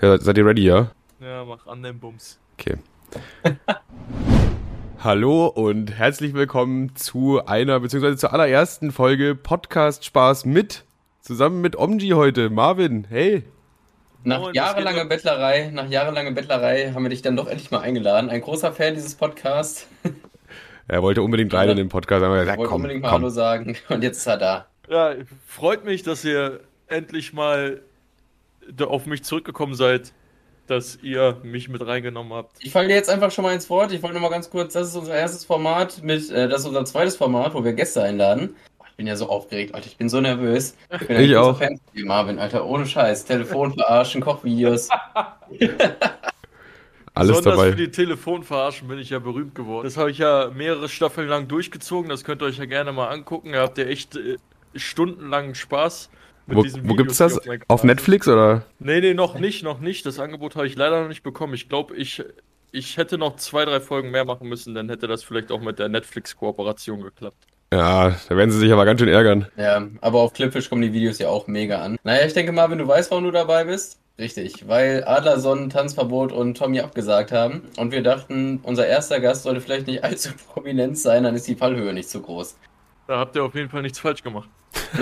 Ja, seid ihr ready, ja? Ja, mach an den Bums. Okay. Hallo und herzlich willkommen zu einer, beziehungsweise zur allerersten Folge Podcast Spaß mit. Zusammen mit Omji heute. Marvin, hey. Nach Moin, was jahrelanger Bettlerei, nach jahrelanger Bettlerei haben wir dich dann doch endlich mal eingeladen. Ein großer Fan dieses Podcasts. Er wollte unbedingt rein in den Podcast. Haben wir gesagt, Wollte komm, unbedingt mal Hallo komm. sagen und jetzt ist er da. Ja, freut mich, dass ihr endlich mal auf mich zurückgekommen seid, dass ihr mich mit reingenommen habt. Ich falle dir jetzt einfach schon mal ins Wort. Ich wollte nur mal ganz kurz, das ist unser erstes Format mit, äh, das ist unser zweites Format, wo wir Gäste einladen. Oh, Ich bin ja so aufgeregt, Alter. Ich bin so nervös. Ich bin Ich auch. Fan von Marvin, Alter. Ohne Scheiß. Telefon verarschen, Kochvideos. Alles Besonders dabei. für die Telefonverarschen bin ich ja berühmt geworden. Das habe ich ja mehrere Staffeln lang durchgezogen. Das könnt ihr euch ja gerne mal angucken. Ihr habt ja echt äh, stundenlangen Spaß. Mit Wo, wo gibt's Videos, das? Auf Netflix oder? Nee, nee, noch nicht, noch nicht. Das Angebot habe ich leider noch nicht bekommen. Ich glaube, ich, ich hätte noch zwei, drei Folgen mehr machen müssen, dann hätte das vielleicht auch mit der Netflix-Kooperation geklappt. Ja, da werden sie sich aber ganz schön ärgern. Ja, aber auf Clipfish kommen die Videos ja auch mega an. Naja, ich denke mal, wenn du weißt, warum du dabei bist. Richtig, weil Adlerson Tanzverbot und Tommy abgesagt haben. Und wir dachten, unser erster Gast sollte vielleicht nicht allzu prominent sein, dann ist die Fallhöhe nicht so groß. Da habt ihr auf jeden Fall nichts falsch gemacht.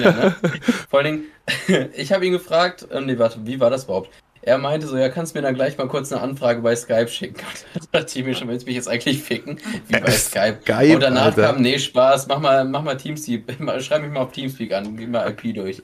Ja, ne? Vor allen Dingen, ich habe ihn gefragt, ähm, nee, warte, wie war das überhaupt? Er meinte so, ja, kannst mir dann gleich mal kurz eine Anfrage bei Skype schicken. Da dachte ich mir schon, willst du mich jetzt eigentlich ficken? Wie bei Skype. Skype, Und danach Alter. kam, nee, Spaß, mach mal, mach mal Teamspeak, schreib mich mal auf Teamspeak an, gib mal IP durch.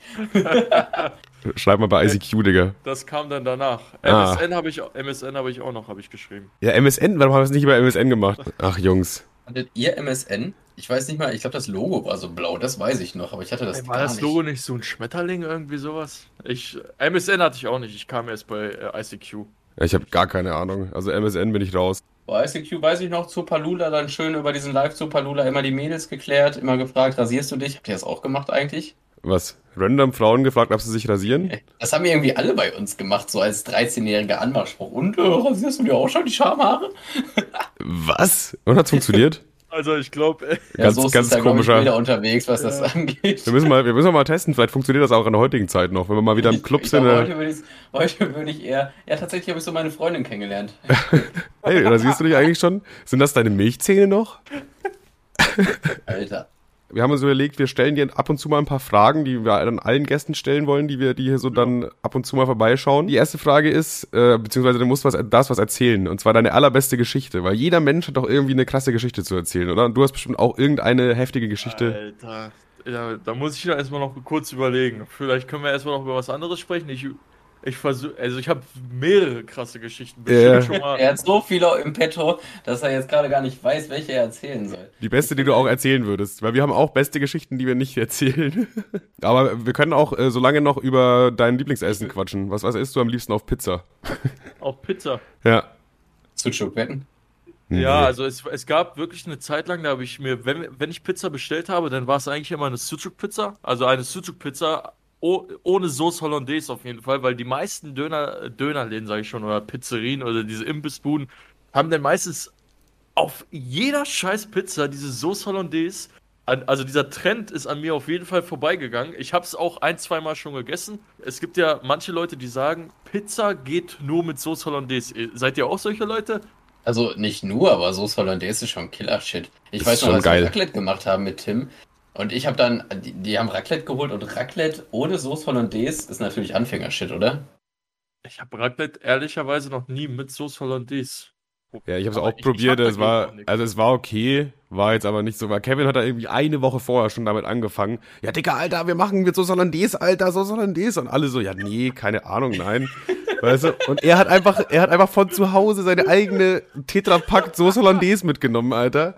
Schreib mal bei ICQ, Digga. Das kam dann danach. Ah. MSN habe ich, MSN habe ich auch noch, habe ich geschrieben. Ja, MSN, warum haben wir es nicht über MSN gemacht? Ach, Jungs. Hattet ihr MSN? Ich weiß nicht mal, ich glaube, das Logo war so blau, das weiß ich noch, aber ich hatte das Ey, war gar das nicht. Logo nicht so ein Schmetterling, irgendwie sowas? Ich, MSN hatte ich auch nicht, ich kam erst bei äh, ICQ. Ja, ich habe gar keine Ahnung. Also MSN bin ich raus. Bei ICQ weiß ich noch, zu Palula dann schön über diesen Live zu Palula immer die Mädels geklärt, immer gefragt, rasierst du dich? Habt ihr das auch gemacht eigentlich? Was? Random Frauen gefragt, ob sie sich rasieren? Das haben irgendwie alle bei uns gemacht, so als 13-jähriger Anmachspruch. Und äh, rasierst du dir auch schon die Schamhaare? Was? Und hat's funktioniert? Also ich glaube, Ganz- so ist ganz es da, glaub ich, komischer- wieder unterwegs, was das angeht. Wir müssen, mal, wir müssen mal testen, vielleicht funktioniert das auch in der heutigen Zeit noch, wenn wir mal wieder im Club ich, sind. glaube, äh, heute würde ich, heute würde ich eher. Ja, tatsächlich habe ich so meine Freundin kennengelernt. Hey, rasierst du dich eigentlich schon? Sind das deine Milchzähne noch? Alter. Wir haben uns überlegt, wir stellen dir ab und zu mal ein paar Fragen, die wir dann allen Gästen stellen wollen, die wir, die hier so dann ab und zu mal vorbeischauen. Die erste Frage ist, äh, beziehungsweise du musst was, darfst was erzählen, und zwar deine allerbeste Geschichte, weil jeder Mensch hat doch irgendwie eine krasse Geschichte zu erzählen, oder? Und du hast bestimmt auch irgendeine heftige Geschichte. Alter, ja, da muss ich ja erstmal noch kurz überlegen. Vielleicht können wir erstmal noch über was anderes sprechen. Ich, ich versuche, also ich habe mehrere krasse Geschichten. Bestimmt schon mal. Er hat so viele im Petto, dass er jetzt gerade gar nicht weiß, welche er erzählen soll. Die beste, die du auch erzählen würdest, weil wir haben auch beste Geschichten, die wir nicht erzählen. Aber wir können auch äh, so lange noch über dein Lieblingsessen quatschen. Was, was isst du am liebsten auf Pizza? Auf Pizza. Ja. Sucuk wetten? Ja, also es, es gab wirklich eine Zeit lang, da habe ich mir, wenn, wenn ich Pizza bestellt habe, dann war es eigentlich immer eine Sucuk-Pizza. Also eine Sucuk-Pizza oh, ohne Sauce Hollandaise auf jeden Fall, weil die meisten Döner, Dönerläden, sage ich schon, oder Pizzerien oder diese Imbissbuden haben dann meistens auf jeder scheiß Pizza diese Sauce Hollandaise. An, also dieser Trend ist an mir auf jeden Fall vorbeigegangen. Ich habe es auch ein, zweimal schon gegessen. Es gibt ja manche Leute, die sagen, Pizza geht nur mit Sauce Hollandaise. Seid ihr auch solche Leute? Also nicht nur, aber Soße Hollandaise ist schon Killer-Shit. Ich Das weiß noch, schon als geil. wir Raclette gemacht haben mit Tim. Und ich habe dann, die, die haben Raclette geholt und Raclette ohne Soße Hollandaise ist natürlich Anfängershit, oder? Ich habe Raclette ehrlicherweise noch nie mit Sauce Hollandaise. Ja, ich habe es auch ich- probiert. ich es war, also es war okay, war jetzt aber nicht so. Weil Kevin hat da irgendwie eine Woche vorher schon damit angefangen. Ja, Digga, Alter, wir machen jetzt so Hollandaise, Alter, so Hollandaise. Und alle so, ja, nee, keine Ahnung, nein. Weißt du? Und er hat einfach, er hat einfach von zu Hause seine eigene Tetrapack Soße Hollandaise mitgenommen, Alter.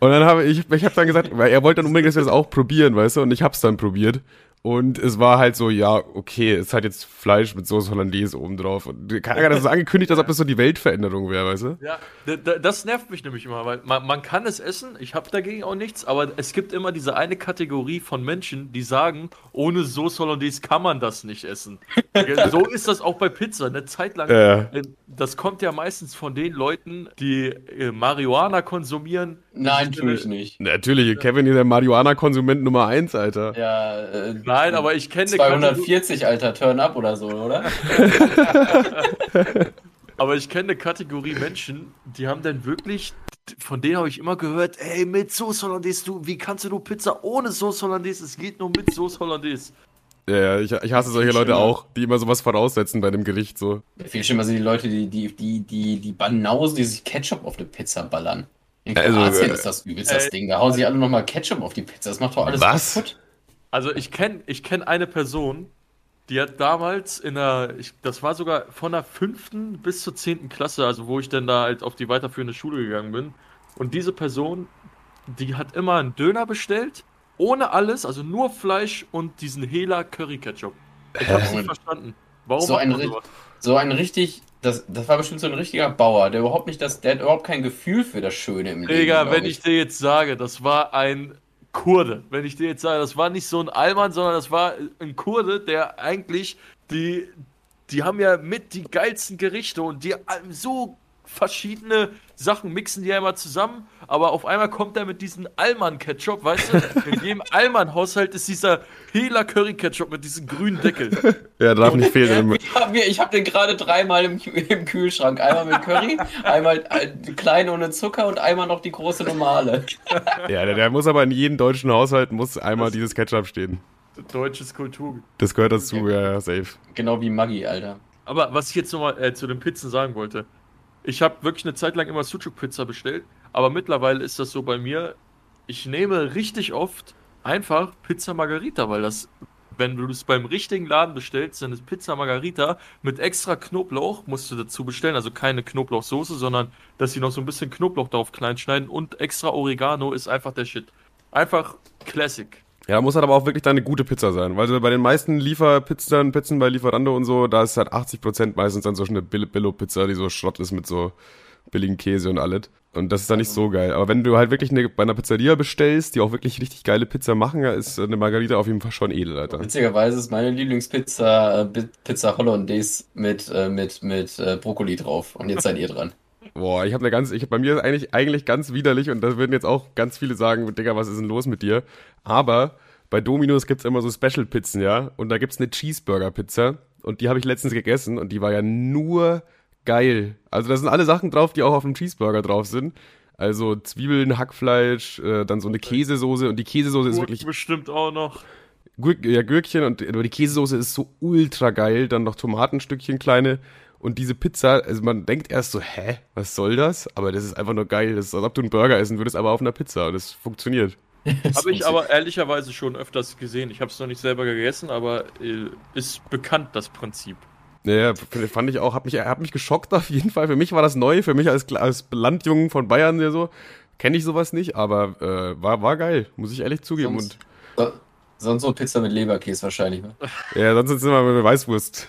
Und dann habe ich, ich habe dann gesagt, weil er wollte dann unbedingt, dass wir das auch probieren, weißt du? Und ich hab's dann probiert. Und es war halt so, ja, okay, es hat jetzt Fleisch mit Soße Hollandaise oben drauf. Und keiner hat das so angekündigt, als ob das so die Weltveränderung wäre, weißt du? Ja, das nervt mich nämlich immer, weil man, man kann es essen, ich habe dagegen auch nichts, aber es gibt immer diese eine Kategorie von Menschen, die sagen, ohne Sauce Hollandaise kann man das nicht essen. so ist das auch bei Pizza, eine Zeit lang. Ja. Das kommt ja meistens von den Leuten, die äh, Marihuana konsumieren, Nein, tue ich nicht. Natürlich, Kevin ist der Marihuana-Konsument Nummer 1, Alter. Ja, äh, Nein, aber ich kenne eine 240, Alter, Turn up oder so, oder? Aber ich kenne eine Kategorie Menschen, die haben dann wirklich, von denen habe ich immer gehört, ey, mit Sauce Hollandaise, du, wie kannst du nur Pizza ohne Sauce Hollandaise? Es geht nur mit Sauce Hollandaise. Ja, ja, ich, ich hasse solche Leute Schlimmer. auch, die immer sowas voraussetzen bei dem Gericht, so. Viel schlimmer sind die Leute, die, die, die, die, die Banausen, die sich Ketchup auf eine Pizza ballern. In Also, Kroatien äh, ist das übelst das äh, Ding. Da hauen sie alle nochmal Ketchup auf die Pizza. Das macht doch alles Was? kaputt. Also ich kenne ich kenn eine Person, die hat damals in der, ich, das war sogar von der fünften bis zur zehnten Klasse, also wo ich dann da halt auf die weiterführende Schule gegangen bin. Und diese Person, die hat immer einen Döner bestellt, ohne alles, also nur Fleisch und diesen Hela Curry Ketchup. Ich hab's nicht verstanden. Warum So ein, so ein richtig, das, das war bestimmt so ein richtiger Bauer, der überhaupt nicht das, der hat überhaupt kein Gefühl für das Schöne im Leben. Digga, wenn ich dir jetzt sage, das war ein Kurde, wenn ich dir jetzt sage, das war nicht so ein Allmann, sondern das war ein Kurde, der eigentlich die, die haben ja mit die geilsten Gerichte und die so verschiedene Sachen mixen die ja immer zusammen, aber auf einmal kommt er mit diesem Allmann-Ketchup, weißt du? In jedem Allmann-Haushalt ist dieser Hela Curry-Ketchup mit diesem grünen Deckel. Ja, darf nicht fehlen. Ich habe hab den gerade dreimal im, im Kühlschrank. Einmal mit Curry, einmal äh, die kleine ohne Zucker und einmal noch die große normale. Ja, der, der muss aber in jedem deutschen Haushalt muss einmal dieses Ketchup stehen. Deutsches Kultur. Das gehört dazu, ja, safe. Genau wie Maggi, Alter. Aber was ich jetzt nochmal äh, zu den Pizzen sagen wollte. Ich habe wirklich eine Zeit lang immer Sucuk-Pizza bestellt, aber mittlerweile ist das so bei mir, ich nehme richtig oft einfach Pizza Margarita, weil das, wenn du es beim richtigen Laden bestellst, dann ist Pizza Margarita mit extra Knoblauch, musst du dazu bestellen, also keine Knoblauchsoße, sondern dass sie noch so ein bisschen Knoblauch drauf klein schneiden und extra Oregano ist einfach der Shit. Einfach Classic. Ja, muss halt aber auch wirklich dann eine gute Pizza sein. Weil bei den meisten Lieferpizzen, Pizzen bei Lieferando und so, da ist halt 80% meistens dann so eine Bill- Billo-Pizza, die so Schrott ist mit so billigen Käse und alles. Und das ist dann nicht so geil. Aber wenn du halt wirklich eine, bei einer Pizzeria bestellst, die auch wirklich richtig geile Pizza machen, ist eine Margarita auf jeden Fall schon edel, Alter. Witzigerweise ist meine Lieblingspizza äh, Pizza Hollandaise mit, äh, mit, mit äh, Brokkoli drauf. Und jetzt seid ihr dran. Boah, ich habe eine ganz, ich bei mir ist eigentlich eigentlich ganz widerlich und da würden jetzt auch ganz viele sagen, Digga, was ist denn los mit dir? Aber bei Domino's gibt's immer so Special Pizzen, ja, und da gibt's eine Cheeseburger Pizza und die habe ich letztens gegessen und die war ja nur geil. Also da sind alle Sachen drauf, die auch auf dem Cheeseburger drauf sind. Also Zwiebeln, Hackfleisch, äh, dann so eine Käsesoße und die Käsesoße ist wirklich bestimmt auch noch. Gür ja, Gürkchen und aber die Käsesoße ist so ultra geil, dann noch Tomatenstückchen kleine und diese Pizza, also man denkt erst so, hä, was soll das? Aber das ist einfach nur geil, das ist als ob du einen Burger essen würdest, aber auf einer Pizza und das funktioniert. Habe ich aber ehrlicherweise schon öfters gesehen. Ich habe es noch nicht selber gegessen, aber äh, ist bekannt das Prinzip. Naja, f- fand ich auch, hat mich, hat mich geschockt auf jeden Fall. Für mich war das neu, für mich als, als Landjungen von Bayern ja so, kenne ich sowas nicht, aber äh, war, war geil, muss ich ehrlich zugeben. Sonst, so, sonst so Pizza mit Leberkäse wahrscheinlich. Ne? Und ja, sonst sind wir mit Weißwurst.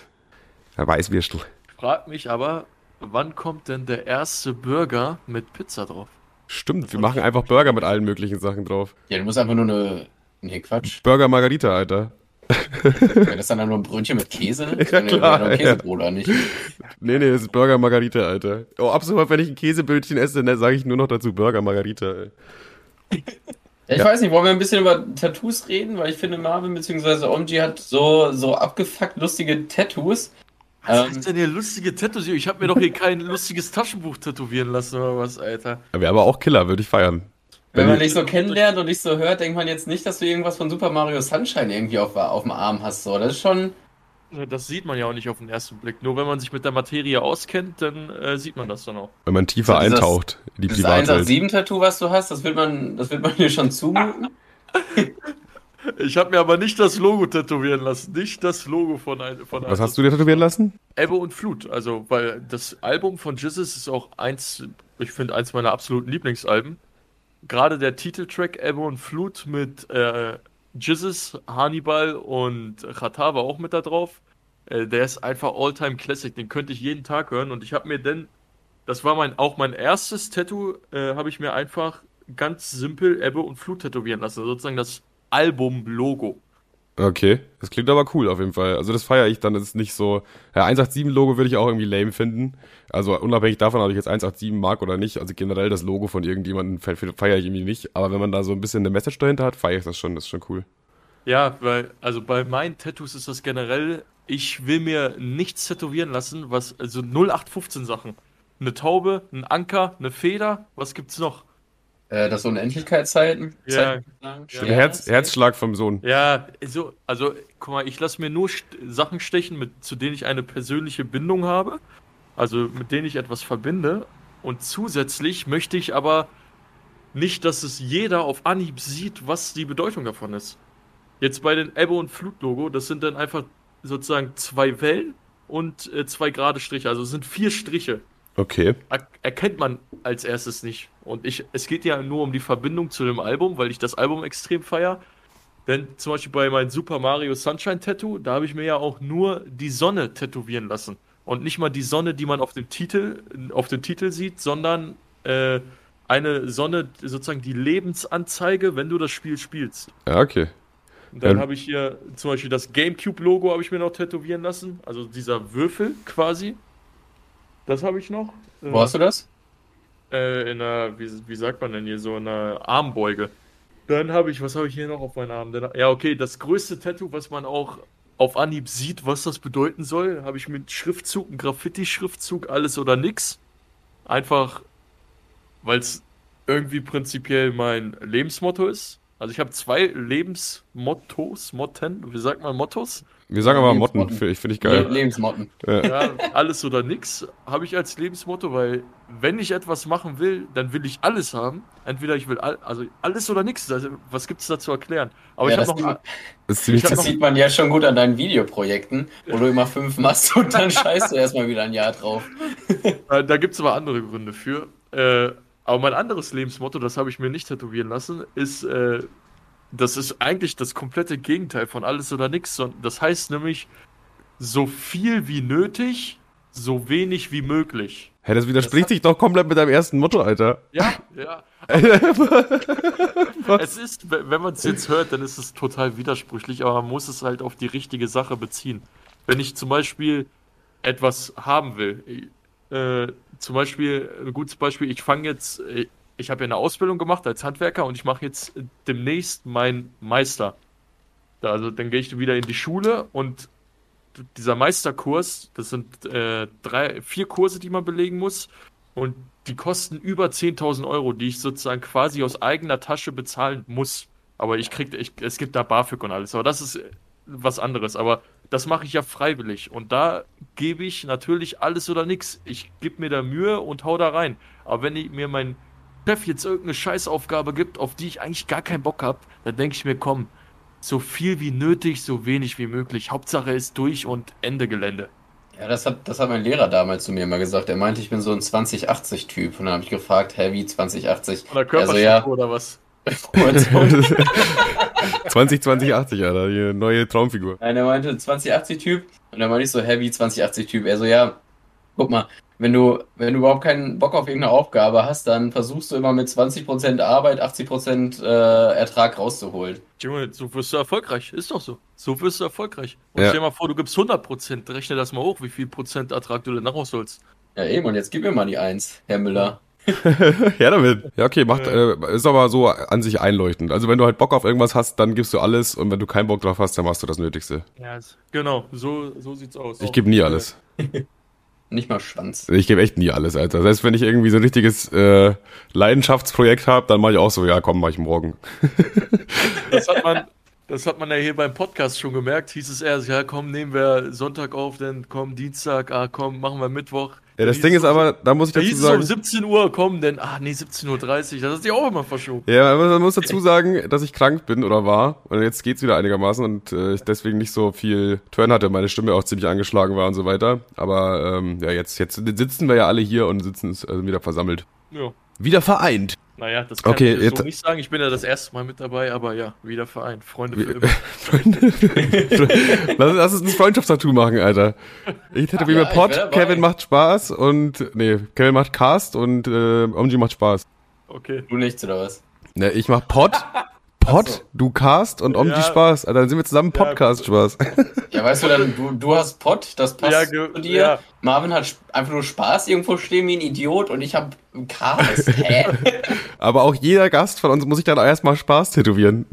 Ja, Weißwürstel. Frag mich aber, wann kommt denn der erste Burger mit Pizza drauf? Stimmt, wir machen einfach Burger mit allen möglichen Sachen drauf. Ja, du musst einfach nur eine. Nee, Quatsch. Burger Margarita, Alter. Wäre das dann nur ein Brötchen mit Käse? Ja, Nee, klar, ein Käsebrot, oder nicht? Nee, nee, das ist Burger Margarita, Alter. Oh, absolut, wenn ich ein Käsebötchen esse, dann sage ich nur noch dazu Burger Margarita. Ey. Ja, ich weiß nicht, wollen wir ein bisschen über Tattoos reden? Weil ich finde, Marvin bzw. Omji hat so, so abgefuckt lustige Tattoos. Was Ähm, ist denn hier lustige Tattoos? Ich habe mir doch hier kein lustiges Taschenbuch tätowieren lassen oder was, Alter. Wäre aber auch Killer, würde ich feiern. Wenn Wenn man ich- dich so kennenlernt und dich so hört, denkt man jetzt nicht, dass du irgendwas von Super Mario Sunshine irgendwie auf, auf dem Arm hast. So, das ist schon. Das sieht man ja auch nicht auf den ersten Blick. Nur wenn man sich mit der Materie auskennt, dann äh, sieht man das dann auch. Wenn man tiefer So dieses- eintaucht in die Das Privatwelt. 187-Tattoo, was du hast, das wird man, das wird man dir schon zumuten. Ich habe mir aber nicht das Logo tätowieren lassen. Nicht das Logo von einem. Von Was hast du dir tätowieren lassen? Ebbe und Flut. Also, weil das Album von Jizzes ist auch eins, ich finde, eins meiner absoluten Lieblingsalben. Gerade der Titeltrack Ebbe und Flut mit äh, Jizzes, Hannibal und Chata war auch mit da drauf. Äh, der ist einfach All-Time Classic. Den könnte ich jeden Tag hören. Und ich habe mir denn, das war mein, auch mein erstes Tattoo, äh, habe ich mir einfach ganz simpel Ebbe und Flut tätowieren lassen. Sozusagen das Album-Logo. Okay, das klingt aber cool auf jeden Fall. Also das feiere ich dann, das ist nicht so, ja, 187-Logo würde ich auch irgendwie lame finden. Also unabhängig davon, ob ich jetzt 187 mag oder nicht, also generell das Logo von irgendjemandem feiere ich irgendwie nicht. Aber wenn man da so ein bisschen eine Message dahinter hat, feiere ich das schon, das ist schon cool. Ja, weil, also bei meinen Tattoos ist das generell, ich will mir nichts tätowieren lassen, was, also 0815 Sachen. Eine Taube, ein Anker, eine Feder, was gibt's noch? Äh, das Unendlichkeitszeiten. Ja. Stimmt, Herz, Herzschlag vom Sohn. Ja, so, also, guck mal, ich lasse mir nur st Sachen stechen, mit, zu denen ich eine persönliche Bindung habe, also mit denen ich etwas verbinde. Und zusätzlich möchte ich aber nicht, dass es jeder auf Anhieb sieht, was die Bedeutung davon ist. Jetzt bei den Ebbe und Flut-Logo, das sind dann einfach sozusagen zwei Wellen und äh, zwei gerade Striche. Also es sind vier Striche. Okay. Er erkennt man als erstes nicht. Und ich, es geht ja nur um die Verbindung zu dem Album, weil ich das Album extrem feier. Denn zum Beispiel bei meinem Super Mario Sunshine Tattoo, da habe ich mir ja auch nur die Sonne tätowieren lassen. Und nicht mal die Sonne, die man auf dem Titel, auf dem Titel sieht, sondern äh, eine Sonne, sozusagen die Lebensanzeige, wenn du das Spiel spielst. Ja, okay. Und dann Ähm. habe ich hier zum Beispiel das GameCube-Logo habe ich mir noch tätowieren lassen. Also dieser Würfel quasi. Das habe ich noch. Wo hast du das? Äh, in einer, wie, wie sagt man denn hier, so in einer Armbeuge. Dann habe ich, was habe ich hier noch auf meinem Arm? Dann, ja, okay, das größte Tattoo, was man auch auf Anhieb sieht, was das bedeuten soll, habe ich mit Schriftzug, ein Graffiti-Schriftzug, alles oder nix. Einfach, weil es irgendwie prinzipiell mein Lebensmotto ist. Also ich habe zwei Lebensmottos, Motten, wie sagt man Mottos? Wir sagen aber. Motten, finde ich, find ich geil. Lebensmotten. Ja, alles oder nix habe ich als Lebensmotto, weil wenn ich etwas machen will, dann will ich alles haben. Entweder ich will all, also alles oder nix. Also, was gibt es da zu erklären? Aber Ja, ich habe das noch, Das Ich hab Das noch- sieht man ja schon gut an deinen Videoprojekten, wo du immer fünf machst und dann scheißt du erstmal wieder ein Jahr drauf. äh, da gibt es aber andere Gründe für. Äh, aber mein anderes Lebensmotto, das habe ich mir nicht tätowieren lassen, ist, äh, das ist eigentlich das komplette Gegenteil von alles oder sondern Das heißt nämlich, so viel wie nötig, so wenig wie möglich. Hä, das widerspricht sich doch komplett mit deinem ersten Motto, Alter. Ja, ja. Es ist, wenn man es jetzt hört, dann ist es total widersprüchlich, aber man muss es halt auf die richtige Sache beziehen. Wenn ich zum Beispiel etwas haben will, äh, zum Beispiel, ein gutes Beispiel, ich fange jetzt, äh, ich habe ja eine Ausbildung gemacht als Handwerker und ich mache jetzt demnächst meinen Meister. Also dann gehe ich wieder in die Schule und dieser Meisterkurs, das sind äh, drei, vier Kurse, die man belegen muss und die kosten über 10.000 Euro, die ich sozusagen quasi aus eigener Tasche bezahlen muss. Aber ich krieg, ich, es gibt da BAföG und alles. Aber das ist äh, was anderes. Aber das mache ich ja freiwillig. Und da gebe ich natürlich alles oder nichts. Ich gebe mir da Mühe und hau da rein. Aber wenn ich mir mein Chef jetzt irgendeine Scheißaufgabe gibt, auf die ich eigentlich gar keinen Bock habe, dann denke ich mir, komm, so viel wie nötig, so wenig wie möglich. Hauptsache ist durch und Ende Gelände. Ja, das hat, das hat mein Lehrer damals zu mir immer gesagt. Er meinte, ich bin so ein 2080-Typ. Und dann habe ich gefragt, hä, wie 2080? Von der Also, ja. oder was? Und so. 2020, 80, Alter, die neue Traumfigur. Nein, er meinte 2080-Typ. Und dann meinte ich so, heavy 2080-Typ. Er so, ja, guck mal, wenn du, wenn du überhaupt keinen Bock auf irgendeine Aufgabe hast, dann versuchst du immer mit 20% Arbeit 80% äh, Ertrag rauszuholen. Junge, so wirst du erfolgreich. Ist doch so. So wirst du erfolgreich. Und Ja. stell dir mal vor, du gibst 100%. Rechne das mal hoch, wie viel Prozent Ertrag du denn rausholst. Ja, eben, und jetzt gib mir mal die Eins, Herr Müller. ja, damit. Ja, okay, macht, äh, ist aber so an sich einleuchtend. Also wenn du halt Bock auf irgendwas hast, dann gibst du alles und wenn du keinen Bock drauf hast, dann machst du das Nötigste. Ja, genau. So, so sieht's aus. Ich gebe nie alles. Nicht mal Schwanz. Ich gebe echt nie alles, Alter. Selbst wenn ich irgendwie so ein richtiges äh, Leidenschaftsprojekt habe, dann mache ich auch so, ja komm, mach ich morgen. Das hat man, das hat man ja hier beim Podcast schon gemerkt. Hieß es erst, ja komm, nehmen wir Sonntag auf, dann komm Dienstag, ah komm, machen wir Mittwoch. Ja, das Ding ist aber, da muss ich Da dazu hieß es um sagen. 17 Uhr, komm, denn, ach nee, 17.30 Uhr. Das hat sich auch immer verschoben. Ja, aber man muss dazu sagen, dass ich krank bin oder war. Und jetzt geht's wieder einigermaßen und äh, ich deswegen nicht so viel Turn hatte, meine Stimme auch ziemlich angeschlagen war und so weiter. Aber ähm, ja, jetzt, jetzt sitzen wir ja alle hier und sitzen äh, wieder versammelt. Ja. Wieder vereint. Naja, das kann Okay, ich jetzt- so nicht sagen. Ich bin ja das erste Mal mit dabei, aber ja, wieder vereint. Freunde für immer. Freunde, lass, lass uns ein Freundschaftstattoo machen, Alter. Ich hätte wie Ja, Pod. Kevin macht Spaß und nee, Kevin macht Cast und äh, Omji macht Spaß. Okay. Du nichts, oder was? Ne, ich mach Pod, Pod, so. du Cast und Omdi Ja. Spaß. Also dann sind wir zusammen Ja. Podcast Spaß. Ja, weißt du, dann, du, du hast Pott, das passt Ja, zu dir. ja. Marvin hat einfach nur Spaß irgendwo stehen wie ein Idiot und ich hab Chaos. Hä? Aber auch jeder Gast von uns muss sich dann erstmal Spaß tätowieren.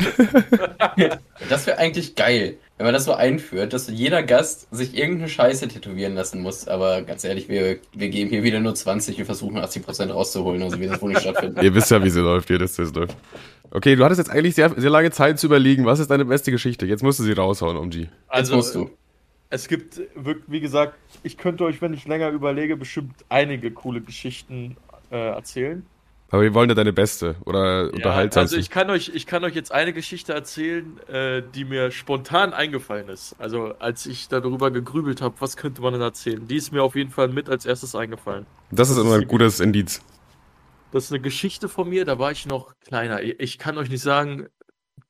Das wäre eigentlich geil, wenn man das so einführt, dass jeder Gast sich irgendeine Scheiße tätowieren lassen muss. Aber ganz ehrlich, wir, wir geben hier wieder nur 20 und versuchen 80% rauszuholen. Also wird das wohl nicht stattfinden. Ihr wisst ja, wie sie läuft, ihr wisst, wie es läuft. Okay, du hattest jetzt eigentlich sehr, sehr lange Zeit zu überlegen, was ist deine beste Geschichte? Jetzt musst du sie raushauen. Jetzt Also, musst du. es gibt, wie gesagt, ich könnte euch, wenn ich länger überlege, bestimmt einige coole Geschichten äh, erzählen. Aber wir wollen ja deine beste oder Ja, also ich kann euch, ich kann euch jetzt eine Geschichte erzählen, äh, die mir spontan eingefallen ist. Also als ich darüber gegrübelt habe, was könnte man denn erzählen? Die ist mir auf jeden Fall mit als erstes eingefallen. das ist das immer ist ein gutes Indiz. Das ist eine Geschichte von mir, da war ich noch kleiner. Ich ich kann euch nicht sagen,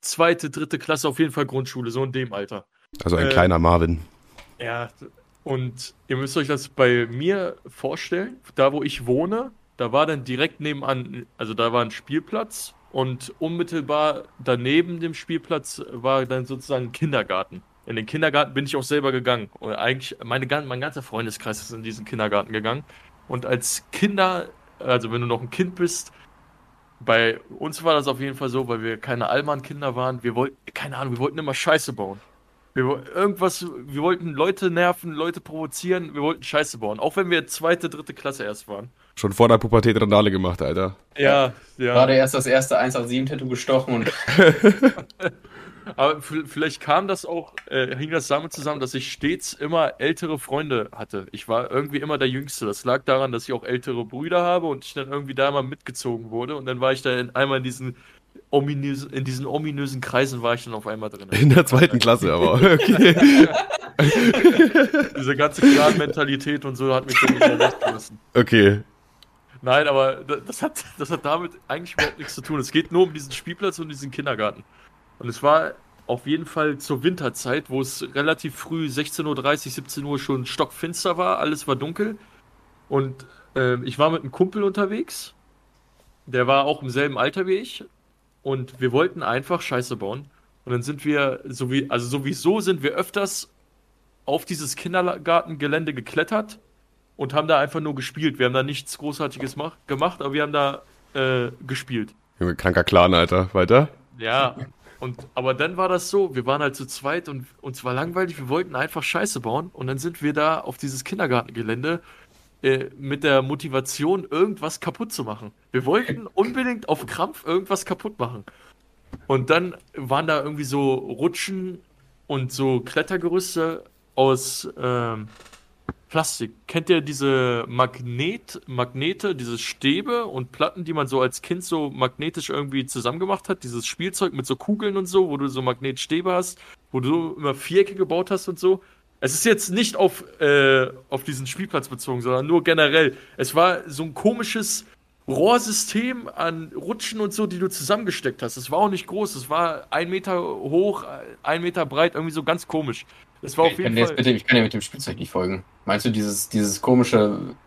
zweite, dritte Klasse, auf jeden Fall Grundschule, so in dem Alter. Also ein Äh, kleiner Marvin. Ja, und ihr müsst euch das bei mir vorstellen. Da, wo ich wohne, da war dann direkt nebenan, also da war ein Spielplatz und unmittelbar daneben dem Spielplatz war dann sozusagen ein Kindergarten. In den Kindergarten bin ich auch selber gegangen. Und eigentlich, meine, mein ganzer Freundeskreis ist in diesen Kindergarten gegangen. Und als Kinder, also wenn du noch ein Kind bist, bei uns war das auf jeden Fall so, weil wir keine Allmann-Kinder waren. Wir wollten, keine Ahnung, wir wollten immer Scheiße bauen. Wir, irgendwas, wir wollten Leute nerven, Leute provozieren, wir wollten Scheiße bauen. Auch wenn wir zweite, dritte Klasse erst waren. Schon vor der Pubertät Randale gemacht, Alter. Ja, ja. Gerade erst das erste 187-Tattoo gestochen und Aber vielleicht kam das auch, äh, hing das damit zusammen, dass ich stets immer ältere Freunde hatte. Ich war irgendwie immer der Jüngste. Das lag daran, dass ich auch ältere Brüder habe und ich dann irgendwie da mal mitgezogen wurde. Und dann war ich da in, einmal in diesen ominösen, in diesen ominösen Kreisen war ich dann auf einmal drin. In der zweiten Klasse aber. Okay. Diese ganze Clan-Mentalität und so hat mich dann nicht gelassen. Okay. Nein, aber da- das hat, das hat damit eigentlich überhaupt nichts zu tun. Es geht nur um diesen Spielplatz und diesen Kindergarten. Und es war auf jeden Fall zur Winterzeit, wo es relativ früh 16.30 Uhr, 17 Uhr schon stockfinster war, alles war dunkel. Und ähm, ich war mit einem Kumpel unterwegs, der war auch im selben Alter wie ich. Und wir wollten einfach Scheiße bauen. Und dann sind wir, so wie, also sowieso sind wir öfters auf dieses Kindergartengelände geklettert und haben da einfach nur gespielt. Wir haben da nichts Großartiges mach, gemacht, aber wir haben da äh, gespielt. Junge, kranker Clan, Alter. Weiter? Ja, und aber dann war das so, wir waren halt zu zweit und uns war langweilig, wir wollten einfach Scheiße bauen und dann sind wir da auf dieses Kindergartengelände äh, mit der Motivation, irgendwas kaputt zu machen. Wir wollten unbedingt auf Krampf irgendwas kaputt machen. Und dann waren da irgendwie so Rutschen und so Klettergerüste aus ähm, Plastik. Kennt ihr diese Magnet, Magnete, diese Stäbe und Platten, die man so als Kind so magnetisch irgendwie zusammengemacht hat? Dieses Spielzeug mit so Kugeln und so, wo du so Magnetstäbe hast, wo du immer Vierecke gebaut hast und so. Es ist jetzt nicht auf, äh, auf diesen Spielplatz bezogen, sondern nur generell. Es war so ein komisches Rohrsystem an Rutschen und so, die du zusammengesteckt hast. Es war auch nicht groß, es war ein Meter hoch, ein Meter breit, irgendwie so ganz komisch. Es war auf ich kann, jeden Fall. bitte, ich kann dir mit dem Spielzeug nicht folgen. Meinst du dieses, dieses komische,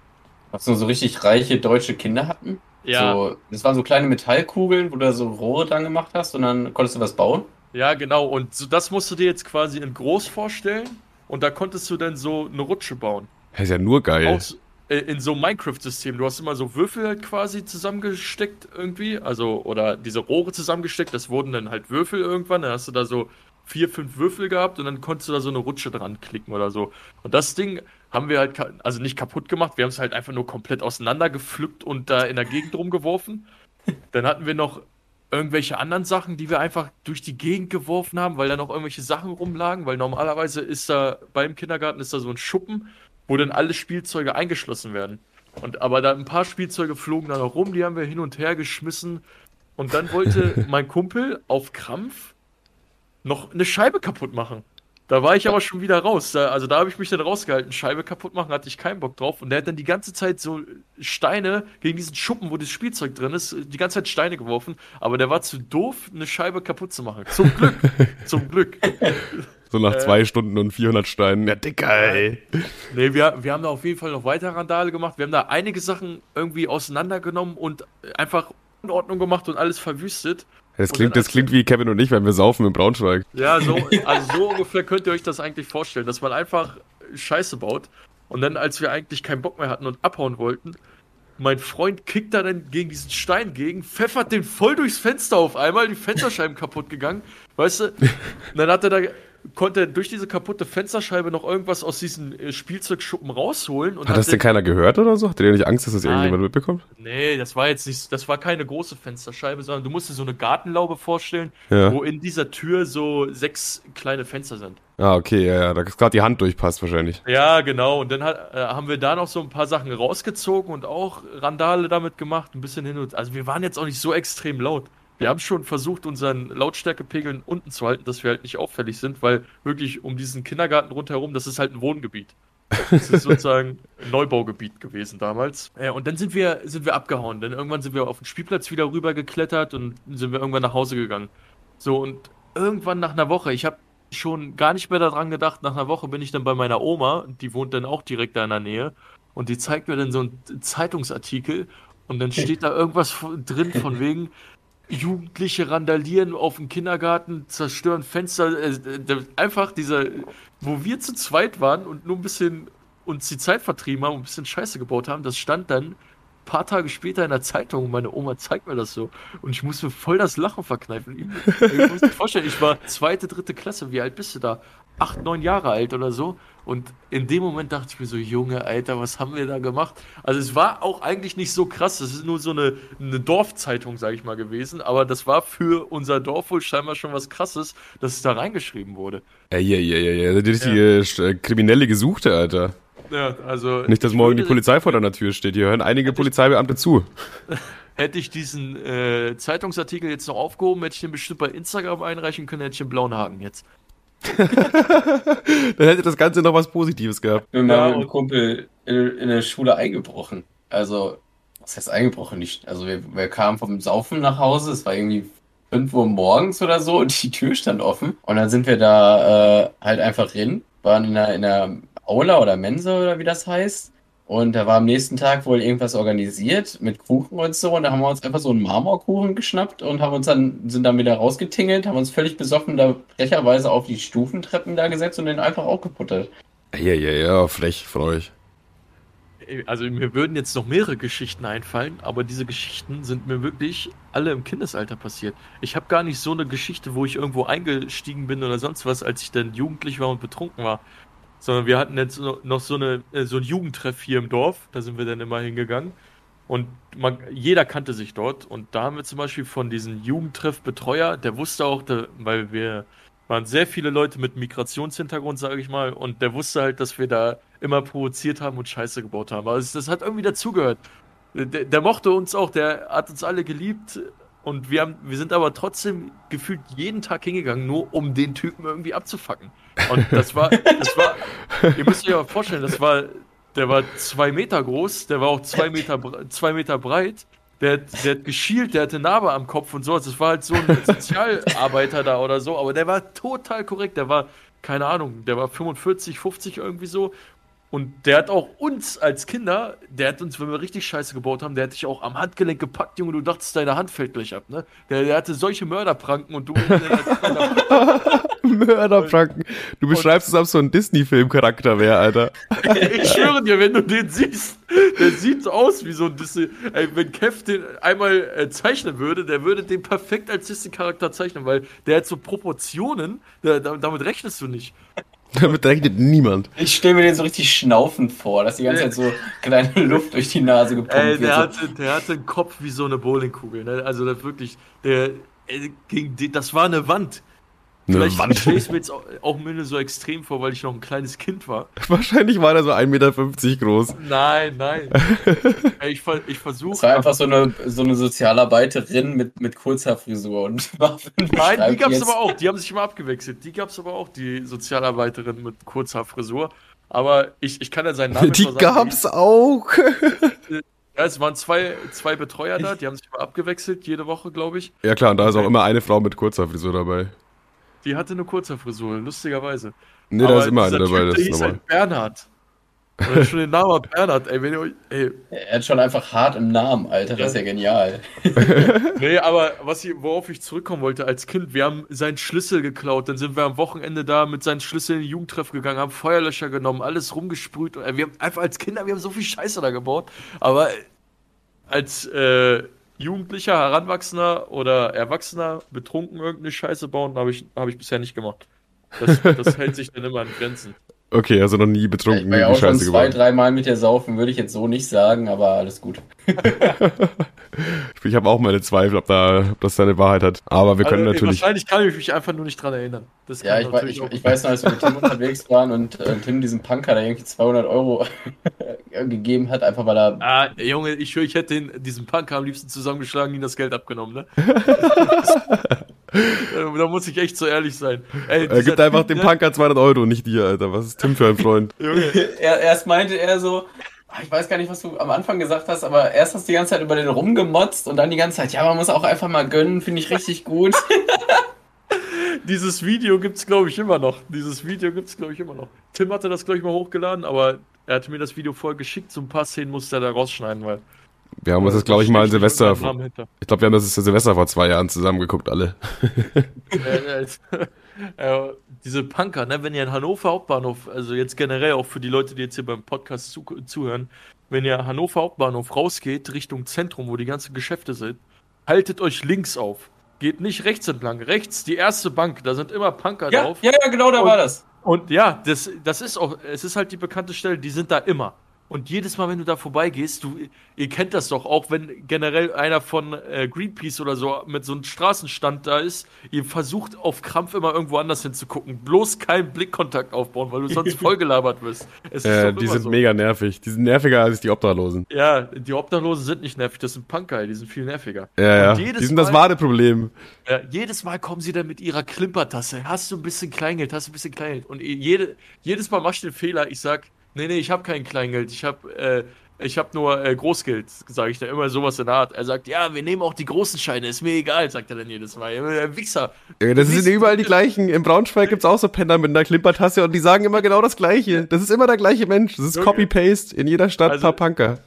was nur so richtig reiche deutsche Kinder hatten? Ja, So, das waren so kleine Metallkugeln, wo du da so Rohre dran gemacht hast und dann konntest du was bauen? ja, genau. Und so, das musst du dir jetzt quasi in groß vorstellen. Und da konntest du dann so eine Rutsche bauen. Das ist ja nur geil. Auch so- äh, in so einem Minecraft-System. Du hast immer so Würfel halt quasi zusammengesteckt irgendwie. Also, oder diese Rohre zusammengesteckt. Das wurden dann halt Würfel irgendwann. Dann hast du da so vier, fünf Würfel gehabt und dann konntest du da so eine Rutsche dran klicken oder so. Und das Ding haben wir halt, also nicht kaputt gemacht. Wir haben es halt einfach nur komplett auseinandergepflückt und da in der Gegend rumgeworfen. Dann hatten wir noch irgendwelche anderen Sachen, die wir einfach durch die Gegend geworfen haben, weil da noch irgendwelche Sachen rumlagen, weil normalerweise ist da beim Kindergarten ist da so ein Schuppen, wo dann alle Spielzeuge eingeschlossen werden. Und aber da ein paar Spielzeuge flogen da noch rum, die haben wir hin und her geschmissen. Und dann wollte mein Kumpel auf Krampf noch eine Scheibe kaputt machen. Da war ich aber schon wieder raus. Da, also da habe ich mich dann rausgehalten. Scheibe kaputt machen hatte ich keinen Bock drauf. Und der hat dann die ganze Zeit so Steine gegen diesen Schuppen, wo das Spielzeug drin ist, die ganze Zeit Steine geworfen. Aber der war zu doof, eine Scheibe kaputt zu machen. Zum Glück. Zum Glück. So nach äh, zwei Stunden und 400 Steinen. Ja, dicker, ey. Nee, wir, wir haben da auf jeden Fall noch weiter Randale gemacht. Wir haben da einige Sachen irgendwie auseinandergenommen und einfach Unordnung gemacht und alles verwüstet. Das klingt, das klingt wie Kevin und ich, wenn wir saufen in Braunschweig. Ja, so, also so ungefähr könnt ihr euch das eigentlich vorstellen, dass man einfach Scheiße baut und dann, als wir eigentlich keinen Bock mehr hatten und abhauen wollten, mein Freund kickt da dann gegen diesen Stein gegen, pfeffert den voll durchs Fenster auf einmal, die Fensterscheiben kaputt gegangen, weißt du? Und dann hat er da, konnte durch diese kaputte Fensterscheibe noch irgendwas aus diesen äh, Spielzeugschuppen rausholen und Hat das denn den- keiner gehört oder so? Hat ihr nicht Angst, dass das Nein. irgendjemand mitbekommt? Nee, das war jetzt nicht, das war keine große Fensterscheibe, sondern du musst dir so eine Gartenlaube vorstellen, Ja. wo in dieser Tür so sechs kleine Fenster sind. Ah, okay, ja, ja, da ist gerade die Hand durchpasst wahrscheinlich. Ja, genau. Und dann hat, äh, haben wir da noch so ein paar Sachen rausgezogen und auch Randale damit gemacht, ein bisschen hin und Also wir waren jetzt auch nicht so extrem laut. Wir haben schon versucht, unseren Lautstärkepegel unten zu halten, dass wir halt nicht auffällig sind, weil wirklich um diesen Kindergarten rundherum, das ist halt ein Wohngebiet. Das ist sozusagen ein Neubaugebiet gewesen damals. Äh, und dann sind wir, sind wir abgehauen. Dann irgendwann sind wir auf den Spielplatz wieder rüber geklettert und sind wir irgendwann nach Hause gegangen. So, und irgendwann nach einer Woche, ich habe schon gar nicht mehr daran gedacht, nach einer Woche bin ich dann bei meiner Oma, die wohnt dann auch direkt da in der Nähe, und die zeigt mir dann so einen Zeitungsartikel und dann steht da irgendwas drin von wegen, Jugendliche randalieren auf dem Kindergarten, zerstören Fenster, äh, einfach dieser, wo wir zu zweit waren und nur ein bisschen uns die Zeit vertrieben haben und ein bisschen Scheiße gebaut haben, das stand dann ein paar Tage später in der Zeitung meine Oma zeigt mir das so und ich musste voll das Lachen verkneifen. Ich, ich muss mir vorstellen, ich war zweite, dritte Klasse, wie alt bist du da? Acht, neun Jahre alt oder so und in dem Moment dachte ich mir so, Junge, Alter, was haben wir da gemacht? Also es war auch eigentlich nicht so krass, das ist nur so eine, eine Dorfzeitung, sage ich mal, gewesen, aber das war für unser Dorf wohl scheinbar schon was krasses, dass es da reingeschrieben wurde. Ja, ja, ja, ja, ja. Die richtige äh, kriminelle Gesuchte, Alter. Ja, also Nicht, dass morgen die Polizei vor deiner Tür steht. Hier hören einige Polizeibeamte zu. Hätte ich diesen äh, Zeitungsartikel jetzt noch aufgehoben, hätte ich den bestimmt bei Instagram einreichen können, hätte ich einen blauen Haken jetzt. Dann hätte das Ganze noch was Positives gehabt. Ich bin Ja, mit einem Kumpel in, in der Schule eingebrochen. Also, was heißt eingebrochen? Nicht, also wir, wir kamen vom Saufen nach Hause, es war irgendwie 5 Uhr morgens oder so und die Tür stand offen. Und dann sind wir da äh, halt einfach drin, waren in der, in der Aula oder Mensa oder wie das heißt. Und da war am nächsten Tag wohl irgendwas organisiert mit Kuchen und so. Und da haben wir uns einfach so einen Marmorkuchen geschnappt und haben uns dann, sind dann wieder rausgetingelt, haben uns völlig besoffen da frecherweise auf die Stufentreppen da gesetzt und den einfach aufgeputtert. Ja, ja, ja, frech von euch. Also mir würden jetzt noch mehrere Geschichten einfallen, aber diese Geschichten sind mir wirklich alle im Kindesalter passiert. Ich habe gar nicht so eine Geschichte, wo ich irgendwo eingestiegen bin oder sonst was, als ich dann jugendlich war und betrunken war. Sondern wir hatten jetzt no- noch so, eine, äh, so ein Jugendtreff hier im Dorf, da sind wir dann immer hingegangen. Und man, jeder kannte sich dort. Und da haben wir zum Beispiel von diesem Jugendtreff-Betreuer, der wusste auch, da, weil wir waren sehr viele Leute mit Migrationshintergrund, sage ich mal, und der wusste halt, dass wir da immer provoziert haben und Scheiße gebaut haben. Also das hat irgendwie dazugehört. Der, der mochte uns auch, der hat uns alle geliebt und wir haben, wir sind aber trotzdem gefühlt jeden Tag hingegangen, nur um den Typen irgendwie abzufacken. Und das war, das war, ihr müsst euch aber vorstellen, das war, der war zwei Meter groß, der war auch zwei Meter, zwei Meter breit. Der, hat- der hat geschielt, der hatte Narbe am Kopf und so. Das war halt so ein Sozialarbeiter da oder so, aber der war total korrekt. Der war, keine Ahnung, der war 45, 50 irgendwie so. Und der hat auch uns als Kinder, der hat uns, wenn wir richtig Scheiße gebaut haben, der hat dich auch am Handgelenk gepackt, Junge, du dachtest, deine Hand fällt gleich ab, ne? Der, der hatte solche Mörderpranken und du. Mörderpranken. Du beschreibst es, als ob so ein Disney-Film-Charakter wäre, Alter. ich schwöre dir, wenn du den siehst, der sieht so aus wie so ein Disney. Ey, wenn Kev den einmal äh, zeichnen würde, der würde den perfekt als Disney-Charakter zeichnen, weil der hat so Proportionen, der, da- damit rechnest du nicht. Damit rechnet niemand. Ich stelle mir den so richtig schnaufend vor, dass die ganze Zeit so kleine Luft durch die Nase gepumpt Ey, wird. der so. hatte, der hatte einen Kopf wie so eine Bowlingkugel, ne? Also das wirklich, der, äh, gegen die, das war eine Wand. Vielleicht Wand. stelle ich mir jetzt auch, auch mir so extrem vor, weil ich noch ein kleines Kind war. Wahrscheinlich war der so 1,50 Meter groß. Nein, nein. Ich, ich versuche. war einfach so eine, so eine Sozialarbeiterin mit, mit Kurzhaarfrisur. Und Nein, die gab's jetzt- aber auch. Die haben sich immer abgewechselt. Die gab's aber auch, die Sozialarbeiterin mit Kurzhaarfrisur. Aber ich, ich kann ja seinen Namen Die sagen. gab's auch. Ja, es waren zwei, zwei Betreuer da, die haben sich immer abgewechselt, jede Woche, glaube ich. Ja klar, und da ist auch immer eine Frau mit kurzer Frisur dabei. Die hatte eine Kurzhaarfrisur, lustigerweise. Nee, da ist immer eine dabei, Typ, das der ist hieß normal. halt Bernhard. Oder schon den Namen Bernhard, ey, wenn ihr euch, ey. Er hat schon einfach hart im Namen, Alter, das ist ja genial. Nee, aber was ich, worauf ich zurückkommen wollte, als Kind, wir haben seinen Schlüssel geklaut, dann sind wir am Wochenende da mit seinen Schlüsseln in den Jugendtreff gegangen, haben Feuerlöscher genommen, alles rumgesprüht. Und, wir haben einfach als Kinder, wir haben so viel Scheiße da gebaut. Aber als äh, Jugendlicher, Heranwachsender oder Erwachsener betrunken irgendeine Scheiße bauen, habe ich, hab ich bisher nicht gemacht. Das, das hält sich dann immer an Grenzen. Okay, also noch nie Ja, betrunken ich war ja auch schon Scheiße zwei, gebaut. dreimal mit dir saufen, würde ich jetzt so nicht sagen, aber alles gut. Ich habe auch meine Zweifel, ob, da, ob das seine Wahrheit hat. Aber wir können Also, natürlich. Wahrscheinlich kann ich mich einfach nur nicht dran erinnern. Das Ja, ich, ich, ich weiß noch, als wir mit Tim unterwegs waren und äh, Tim diesem Punker da irgendwie 200 Euro gegeben hat, einfach weil er. Ah, Junge, ich schwöre, ich hätte den, diesen Punker am liebsten zusammengeschlagen und ihm das Geld abgenommen, ne? Äh, da muss ich echt so ehrlich sein. Ey, Er gibt einfach dem ne? Punker 200 Euro, nicht dir, Alter. Was ist Tim für ein Freund? Junge, Er, erst meinte er so, ich weiß gar nicht, was du am Anfang gesagt hast, aber erst hast du die ganze Zeit über den rumgemotzt und dann die ganze Zeit, ja, man muss auch einfach mal gönnen, finde ich richtig gut. dieses Video gibt's, glaube ich, immer noch. Dieses Video gibt's, glaube ich, immer noch. Tim hatte das, glaube ich, mal hochgeladen, aber er hatte mir das Video voll geschickt. So ein paar Szenen musste er da rausschneiden, weil. Wir haben uns das, glaube ich, mal nicht Silvester. Ich glaube, wir haben das Silvester vor zwei Jahren zusammen geguckt, alle. Äh, äh, äh, diese Punker, ne, wenn ihr in Hannover Hauptbahnhof, also jetzt generell auch für die Leute, die jetzt hier beim Podcast zu, zuhören, wenn ihr Hannover Hauptbahnhof rausgeht, Richtung Zentrum, wo die ganzen Geschäfte sind, haltet euch links auf. Geht nicht rechts entlang. Rechts die erste Bank, da sind immer Punker ja, drauf. ja, ja, genau, da war das. Und ja, das, das ist auch, es ist halt die bekannte Stelle, die sind da immer. Und jedes Mal, wenn du da vorbeigehst, du, ihr kennt das doch, auch wenn generell einer von äh, Greenpeace oder so mit so einem Straßenstand da ist, ihr versucht auf Krampf immer irgendwo anders hinzugucken. Bloß keinen Blickkontakt aufbauen, weil du sonst vollgelabert wirst. Äh, die sind so. mega nervig. Die sind nerviger als die Obdachlosen. Ja, die Obdachlosen sind nicht nervig, das sind Punker, die sind viel nerviger. Ja, ja. Die sind das wahre Problem. Ja, jedes Mal kommen sie dann mit ihrer Klimpertasse. Hast du ein bisschen Kleingeld? Hast du ein bisschen Kleingeld? Und jede, jedes Mal machst du den Fehler. Ich sag, nee, nee, ich habe kein Kleingeld. Ich habe äh, ich hab nur äh, Großgeld, sage ich da immer sowas in der Art. Er sagt, ja, wir nehmen auch die großen Scheine, ist mir egal, sagt er dann jedes Mal. Ja, Der Wichser. Ja, das sind überall die gleichen. Im Braunschweig gibt's auch so Penner mit einer Klimpertasse und die sagen immer genau das Gleiche. Das ist immer der gleiche Mensch. Das ist Junge. Copy-Paste in jeder Stadt, Also- paar Punker.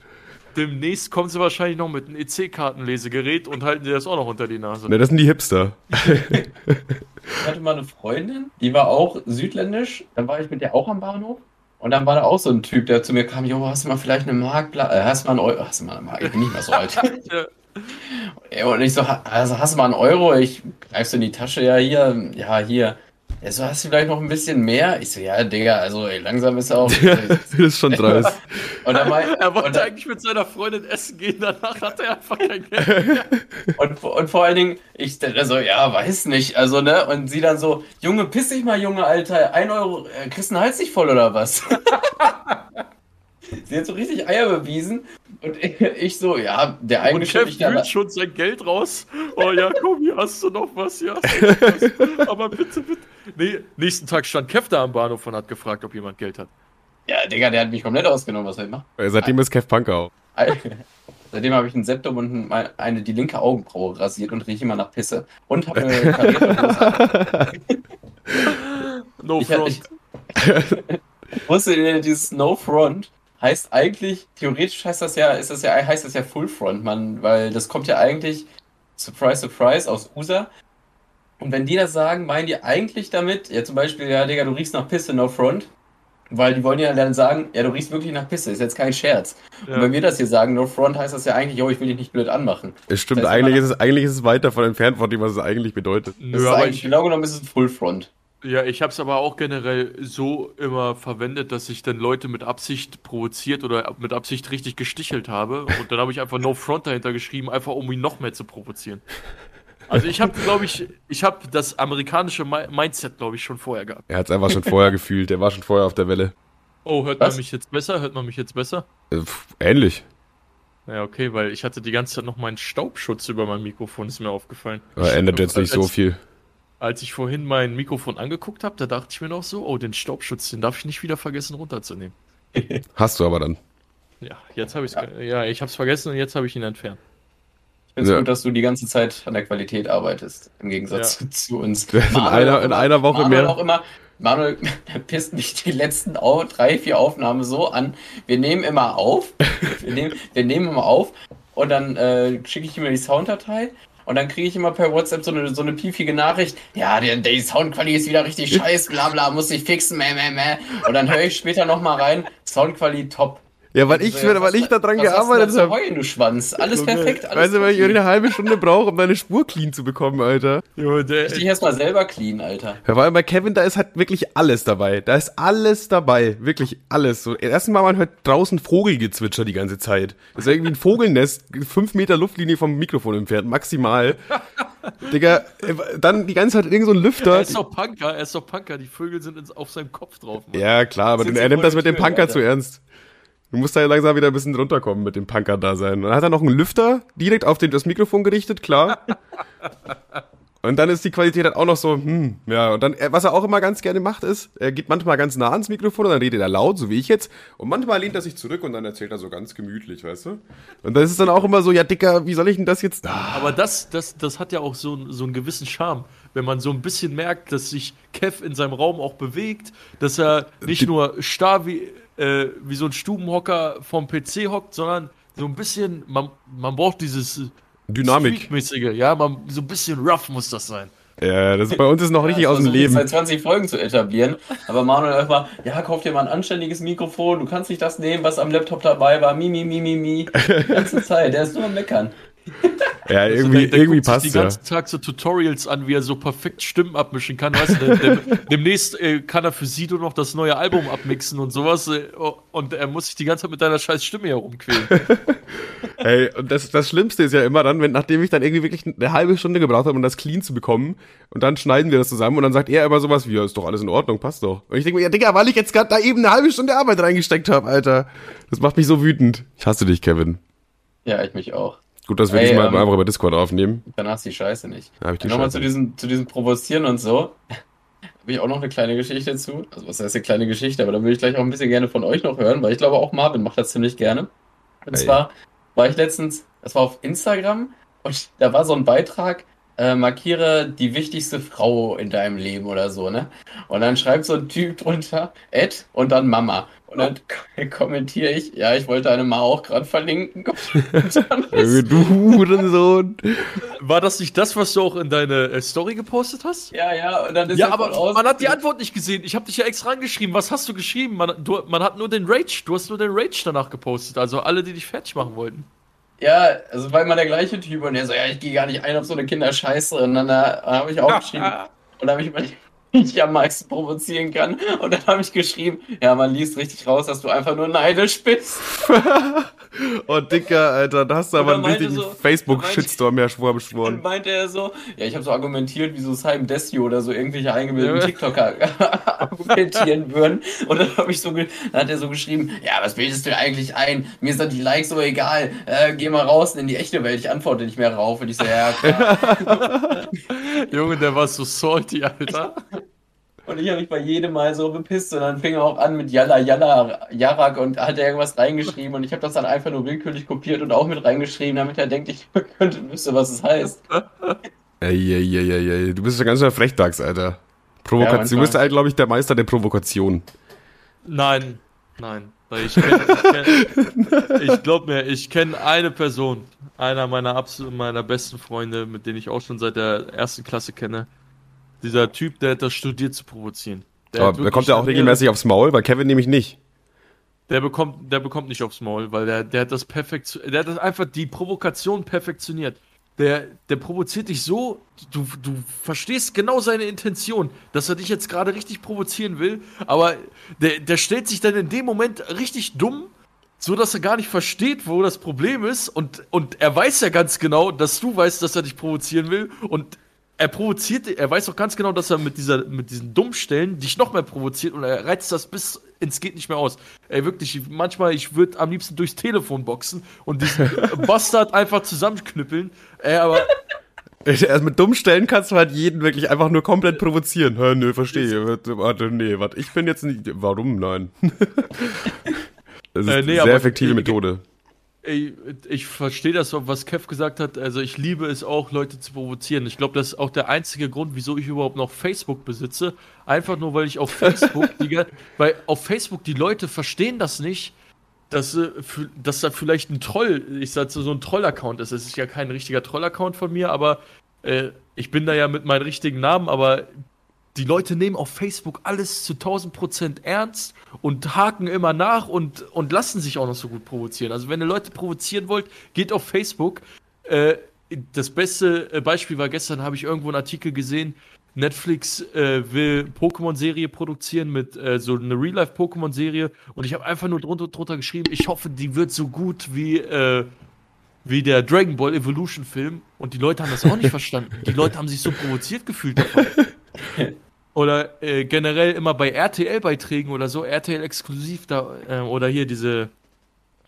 Demnächst kommen sie wahrscheinlich noch mit einem EC-Kartenlesegerät und halten dir das auch noch unter die Nase. Ne, das sind die Hipster. Ich hatte mal eine Freundin, die war auch südländisch, dann war ich mit der auch am Bahnhof. Und dann war da auch so ein Typ, der zu mir kam, jo, hast du mal vielleicht eine Mark, äh, hast du mal einen Euro, hast du mal eine Mark, ich bin nicht mehr so alt. Und ich so, also hast du mal einen Euro? Ich greif so in die Tasche, ja, hier, ja, hier. Er so, hast du vielleicht noch ein bisschen mehr? Ich so, ja, Digga, also ey, langsam ist auch. das ist schon dreist. und, dann mein, Er wollte und, dann, eigentlich mit seiner Freundin essen gehen, danach hat er einfach kein Geld. und, und vor allen Dingen, ich dann so, ja, weiß nicht, also, ne? Und sie dann so, Junge, piss dich mal, Junge, Alter, ein Euro, äh, kriegst du einen Hals nicht voll oder was? sie hat so richtig Eier bewiesen. Und ich, ich so, ja, der Und eigentlich Chef ich wühlt schon sein Geld raus. Oh ja, komm, hier hast du noch was, hier hast du noch was. Aber bitte, bitte. Nee, nächsten Tag stand Kev da am Bahnhof und hat gefragt, ob jemand Geld hat. Ja, Digga, der hat mich komplett ausgenommen, was ich machen? Äh, Seitdem ist Kev Punker auch. Seitdem habe ich ein Septum und ein- eine, die linke Augenbraue rasiert und rieche immer nach Pisse. Und habe eine karierte. No Ich, front. ich, wusstet ihr, dieses No Front heißt eigentlich, theoretisch heißt das ja, ist das ja, heißt das ja Full Front, man, weil das kommt ja eigentlich, surprise, surprise, aus USA. Und wenn die das sagen, meinen die eigentlich damit, ja zum Beispiel, ja Digga, du riechst nach Pisse, No Front. Weil die wollen ja dann sagen, ja, du riechst wirklich nach Pisse, ist jetzt kein Scherz. Und Ja. wenn wir das hier sagen, No Front, heißt das ja eigentlich, yo, ich will dich nicht blöd anmachen. Es stimmt, Das heißt, eigentlich ist, es, eigentlich ist es weit davon entfernt von dem, was es eigentlich bedeutet. Nö, aber eigentlich, ich, genau genommen ist es ein Full Front. Ja, ich habe es aber auch generell so immer verwendet, dass ich dann Leute mit Absicht provoziert oder mit Absicht richtig gestichelt habe. Und dann habe ich einfach No Front dahinter geschrieben, einfach um ihn noch mehr zu provozieren. Also ich habe, glaube ich, ich habe das amerikanische Mi- Mindset, glaube ich, schon vorher gehabt. Er hat es einfach schon vorher gefühlt. Er war schon vorher auf der Welle. Oh, hört Was? man mich jetzt besser? Hört man mich jetzt besser? Äh, ähnlich. Ja, okay, weil ich hatte die ganze Zeit noch meinen Staubschutz über mein Mikrofon, ist mir aufgefallen. Aber ändert jetzt nicht so als, viel. Als ich vorhin mein Mikrofon angeguckt habe, da dachte ich mir noch so, oh, den Staubschutz, den darf ich nicht wieder vergessen runterzunehmen. Hast du aber dann. Ja, jetzt habe ich es, ja. ich habe es vergessen und jetzt habe ich ihn entfernt. Ich finde es Ja. gut, dass du die ganze Zeit an der Qualität arbeitest, im Gegensatz zu uns. In einer, in einer Woche Manuel mehr. auch immer, Manuel pisst mich die letzten drei, vier Aufnahmen so an. Wir nehmen immer auf. Wir nehmen, wir nehmen immer auf. Und dann äh, schicke ich ihm die Sounddatei. Und dann kriege ich immer per WhatsApp so eine, so eine piefige Nachricht. Ja, die, die Soundqualität ist wieder richtig scheiße, bla bla, muss ich fixen, meh, meh, meh. Und dann höre ich später nochmal rein. Soundqualität top. Ja, weil ich, So, ja, weil ich da dran was gearbeitet habe. heulen, du Schwanz. Alles perfekt, alles Weißt du, weil ich eine halbe Stunde brauche, um deine Spur clean zu bekommen, Alter. Jo, der, Ich erstmal selber clean, Alter. Ja, weil bei Kevin, da ist halt wirklich alles dabei. Da ist alles dabei. Wirklich alles. So, erstens mal man hört draußen Vogelgezwitscher die ganze Zeit. Das ist irgendwie ein Vogelnest, fünf Meter Luftlinie vom Mikrofon entfernt, maximal. Digga, äh, dann die ganze Zeit irgend so ein er Lüfter. ist doch Punker, er ist doch Punker. Die Vögel sind ins, auf seinem Kopf drauf. Mann. Ja, klar, aber Sind er nimmt das mit dem Punker Alter. zu ernst. Du musst da ja langsam wieder ein bisschen runterkommen mit dem Punker-Dasein. Dann hat er noch einen Lüfter direkt auf den, das Mikrofon gerichtet, klar. Und dann ist die Qualität halt auch noch so, hm, ja. Und dann, was er auch immer ganz gerne macht, ist, er geht manchmal ganz nah ans Mikrofon und dann redet er laut, so wie ich jetzt. Und manchmal lehnt er sich zurück und dann erzählt er so ganz gemütlich, weißt du? Und dann ist es dann auch immer so, ja, Dicker, wie soll ich denn das jetzt? Ah, Aber das, das, das hat ja auch so, einen- so einen gewissen Charme, wenn man so ein bisschen merkt, dass sich Kev in seinem Raum auch bewegt, dass er nicht Die- nur starr wie, äh, wie so ein Stubenhocker vom PC hockt, sondern so ein bisschen, man, man braucht dieses äh, Dynamik. Ja, man, so ein bisschen rough muss das sein. Ja, das bei uns ist noch richtig Ja, aus dem Leben. Seit 20 Folgen zu etablieren. Aber Manuel einfach, ja, kauf dir mal ein anständiges Mikrofon. Du kannst nicht das nehmen, was am Laptop dabei war. Mi, mi, mi, mi, mi. Die ganze Zeit. Der ist nur am Meckern. Ja, Also irgendwie, der, der irgendwie guckt sich passt den ja. ganzen Tag so Tutorials an, wie er so perfekt Stimmen abmischen kann. Weißt du, der, der, demnächst äh, kann er für Sido noch das neue Album abmixen und sowas. Äh, und er muss sich die ganze Zeit mit deiner scheiß Stimme herumquälen. Ey, und das, das Schlimmste ist ja immer dann, wenn, nachdem ich dann irgendwie wirklich eine halbe Stunde gebraucht habe, um das clean zu bekommen, und dann schneiden wir das zusammen und dann sagt er immer sowas wie, ja, ist doch alles in Ordnung, passt doch. Und ich denke mir, ja, Digga, weil ich jetzt gerade da eben eine halbe Stunde Arbeit reingesteckt habe, Alter. Das macht mich so wütend. Ich hasse dich, Kevin. Ja, ich mich auch. Gut, dass wir Ey, diesmal ähm, einfach über Discord aufnehmen. Danach ist die Scheiße nicht. Hab ich die Nochmal zu diesem, zu diesem Provozieren und so. Habe ich auch noch eine kleine Geschichte zu. Also, was heißt eine kleine Geschichte? Aber da würde ich gleich auch ein bisschen gerne von euch noch hören, weil ich glaube, auch Marvin macht das ziemlich gerne. Und Ey. zwar war ich letztens, das war auf Instagram, und da war so ein Beitrag, äh, markiere die wichtigste Frau in deinem Leben oder so, ne? Und dann schreibt so ein Typ drunter, Ed und dann Mama. Und dann k- kommentiere ich, ja, ich wollte deine Ma auch gerade verlinken. Und dann Du Hurensohn. War das nicht das, was du auch in deine äh, Story gepostet hast? Ja, ja, und dann ist Ja, er aber man hat die Antwort nicht gesehen. Ich habe dich ja extra angeschrieben. Was hast du geschrieben? Man, du, man hat nur den Rage. Du hast nur den Rage danach gepostet. Also alle, die dich fertig machen wollten. Ja, also war immer der gleiche Typ und der so, ja, ich gehe gar nicht ein auf so eine Kinderscheiße. Und dann äh, habe ich auch geschrieben, und dann habe ich überlegt, wie ich am meisten provozieren kann. Und dann habe ich geschrieben, ja, man liest richtig raus, dass du einfach nur neidisch bist. Oh, Dicker, Alter, da hast du aber einen richtigen so- Facebook-Shitstorm mehr schwor Und beschworen. meinte er so, ja, ich habe so argumentiert, wie so Simon Desio oder so irgendwelche eingebildeten. TikToker argumentieren würden. Und dann habe ich so, dann hat er so geschrieben, ja, was bildest du eigentlich ein? Mir sind die Likes so egal. Äh, geh mal raus in die echte Welt. Ich antworte nicht mehr rauf. Und ich so, ja, klar. Junge, der war so salty, Alter. Und ich habe mich bei jedem Mal so bepisst und dann fing er auch an mit Yalla Yalla Yarak und hat er irgendwas reingeschrieben und ich habe das dann einfach nur willkürlich kopiert und auch mit reingeschrieben, damit er denkt, ich könnte wüsste, was es heißt. Ey, ey, ey, ey, ey. Du bist ja ganz schön Frechdachs, Alter. Provokation. manchmal. du bist halt, glaube ich, der Meister der Provokation. Nein, nein. Weil Ich, kenn, ich, kenn, ich glaub mir, ich kenne eine Person, einer meiner absolut meiner besten Freunde, mit denen ich auch schon seit der ersten Klasse kenne. Dieser Typ, der hat das studiert zu provozieren. Der Aber der wirklich kommt ja auch regelmäßig aufs Maul, weil Kevin nämlich nicht. Der bekommt, der bekommt nicht aufs Maul, weil der, der hat das perfekt, der hat das einfach die Provokation perfektioniert. Der, der provoziert dich so, du, du verstehst genau seine Intention, dass er dich jetzt gerade richtig provozieren will, aber der, der stellt sich dann in dem Moment richtig dumm, so dass er gar nicht versteht, wo das Problem ist und, und er weiß ja ganz genau, dass du weißt, dass er dich provozieren will und er provoziert, er weiß auch ganz genau, dass er mit dieser, mit diesen Dummstellen dich noch mehr provoziert und er reizt das bis ins geht nicht mehr aus. Ey, wirklich, manchmal, ich würde am liebsten durchs Telefon boxen und diesen Bastard einfach zusammenknüppeln. Ey, aber Also mit dummen Stellen kannst du halt jeden wirklich einfach nur komplett provozieren. Hä, nö, verstehe. Warte, nee, warte, ich bin jetzt nicht. Warum? Nein. das ist Äh, nee, eine aber- sehr effektive Methode. Ich, ich verstehe das, was Kev gesagt hat. Also ich liebe es auch, Leute zu provozieren. Ich glaube, das ist auch der einzige Grund, wieso ich überhaupt noch Facebook besitze. Einfach nur, weil ich auf Facebook, die, weil auf Facebook die Leute verstehen das nicht, dass, dass da vielleicht ein Troll, ich sag so ein Troll-Account ist. Es ist ja kein richtiger Troll-Account von mir, aber äh, ich bin da ja mit meinem richtigen Namen, aber die Leute nehmen auf Facebook alles zu 1000 Prozent ernst und haken immer nach und, und lassen sich auch noch so gut provozieren. Also wenn ihr Leute provozieren wollt, geht auf Facebook. Äh, das beste äh, Beispiel war gestern, habe ich irgendwo einen Artikel gesehen, Netflix äh, will Pokémon-Serie produzieren mit äh, so eine Real-Life-Pokémon-Serie und ich habe einfach nur drunter, drunter geschrieben, ich hoffe, die wird so gut wie, äh, wie der Dragon Ball Evolution-Film und die Leute haben das auch nicht verstanden. Die Leute haben sich so provoziert gefühlt davon. Oder äh, generell immer bei RTL-Beiträgen oder so, RTL exklusiv da, äh, oder hier diese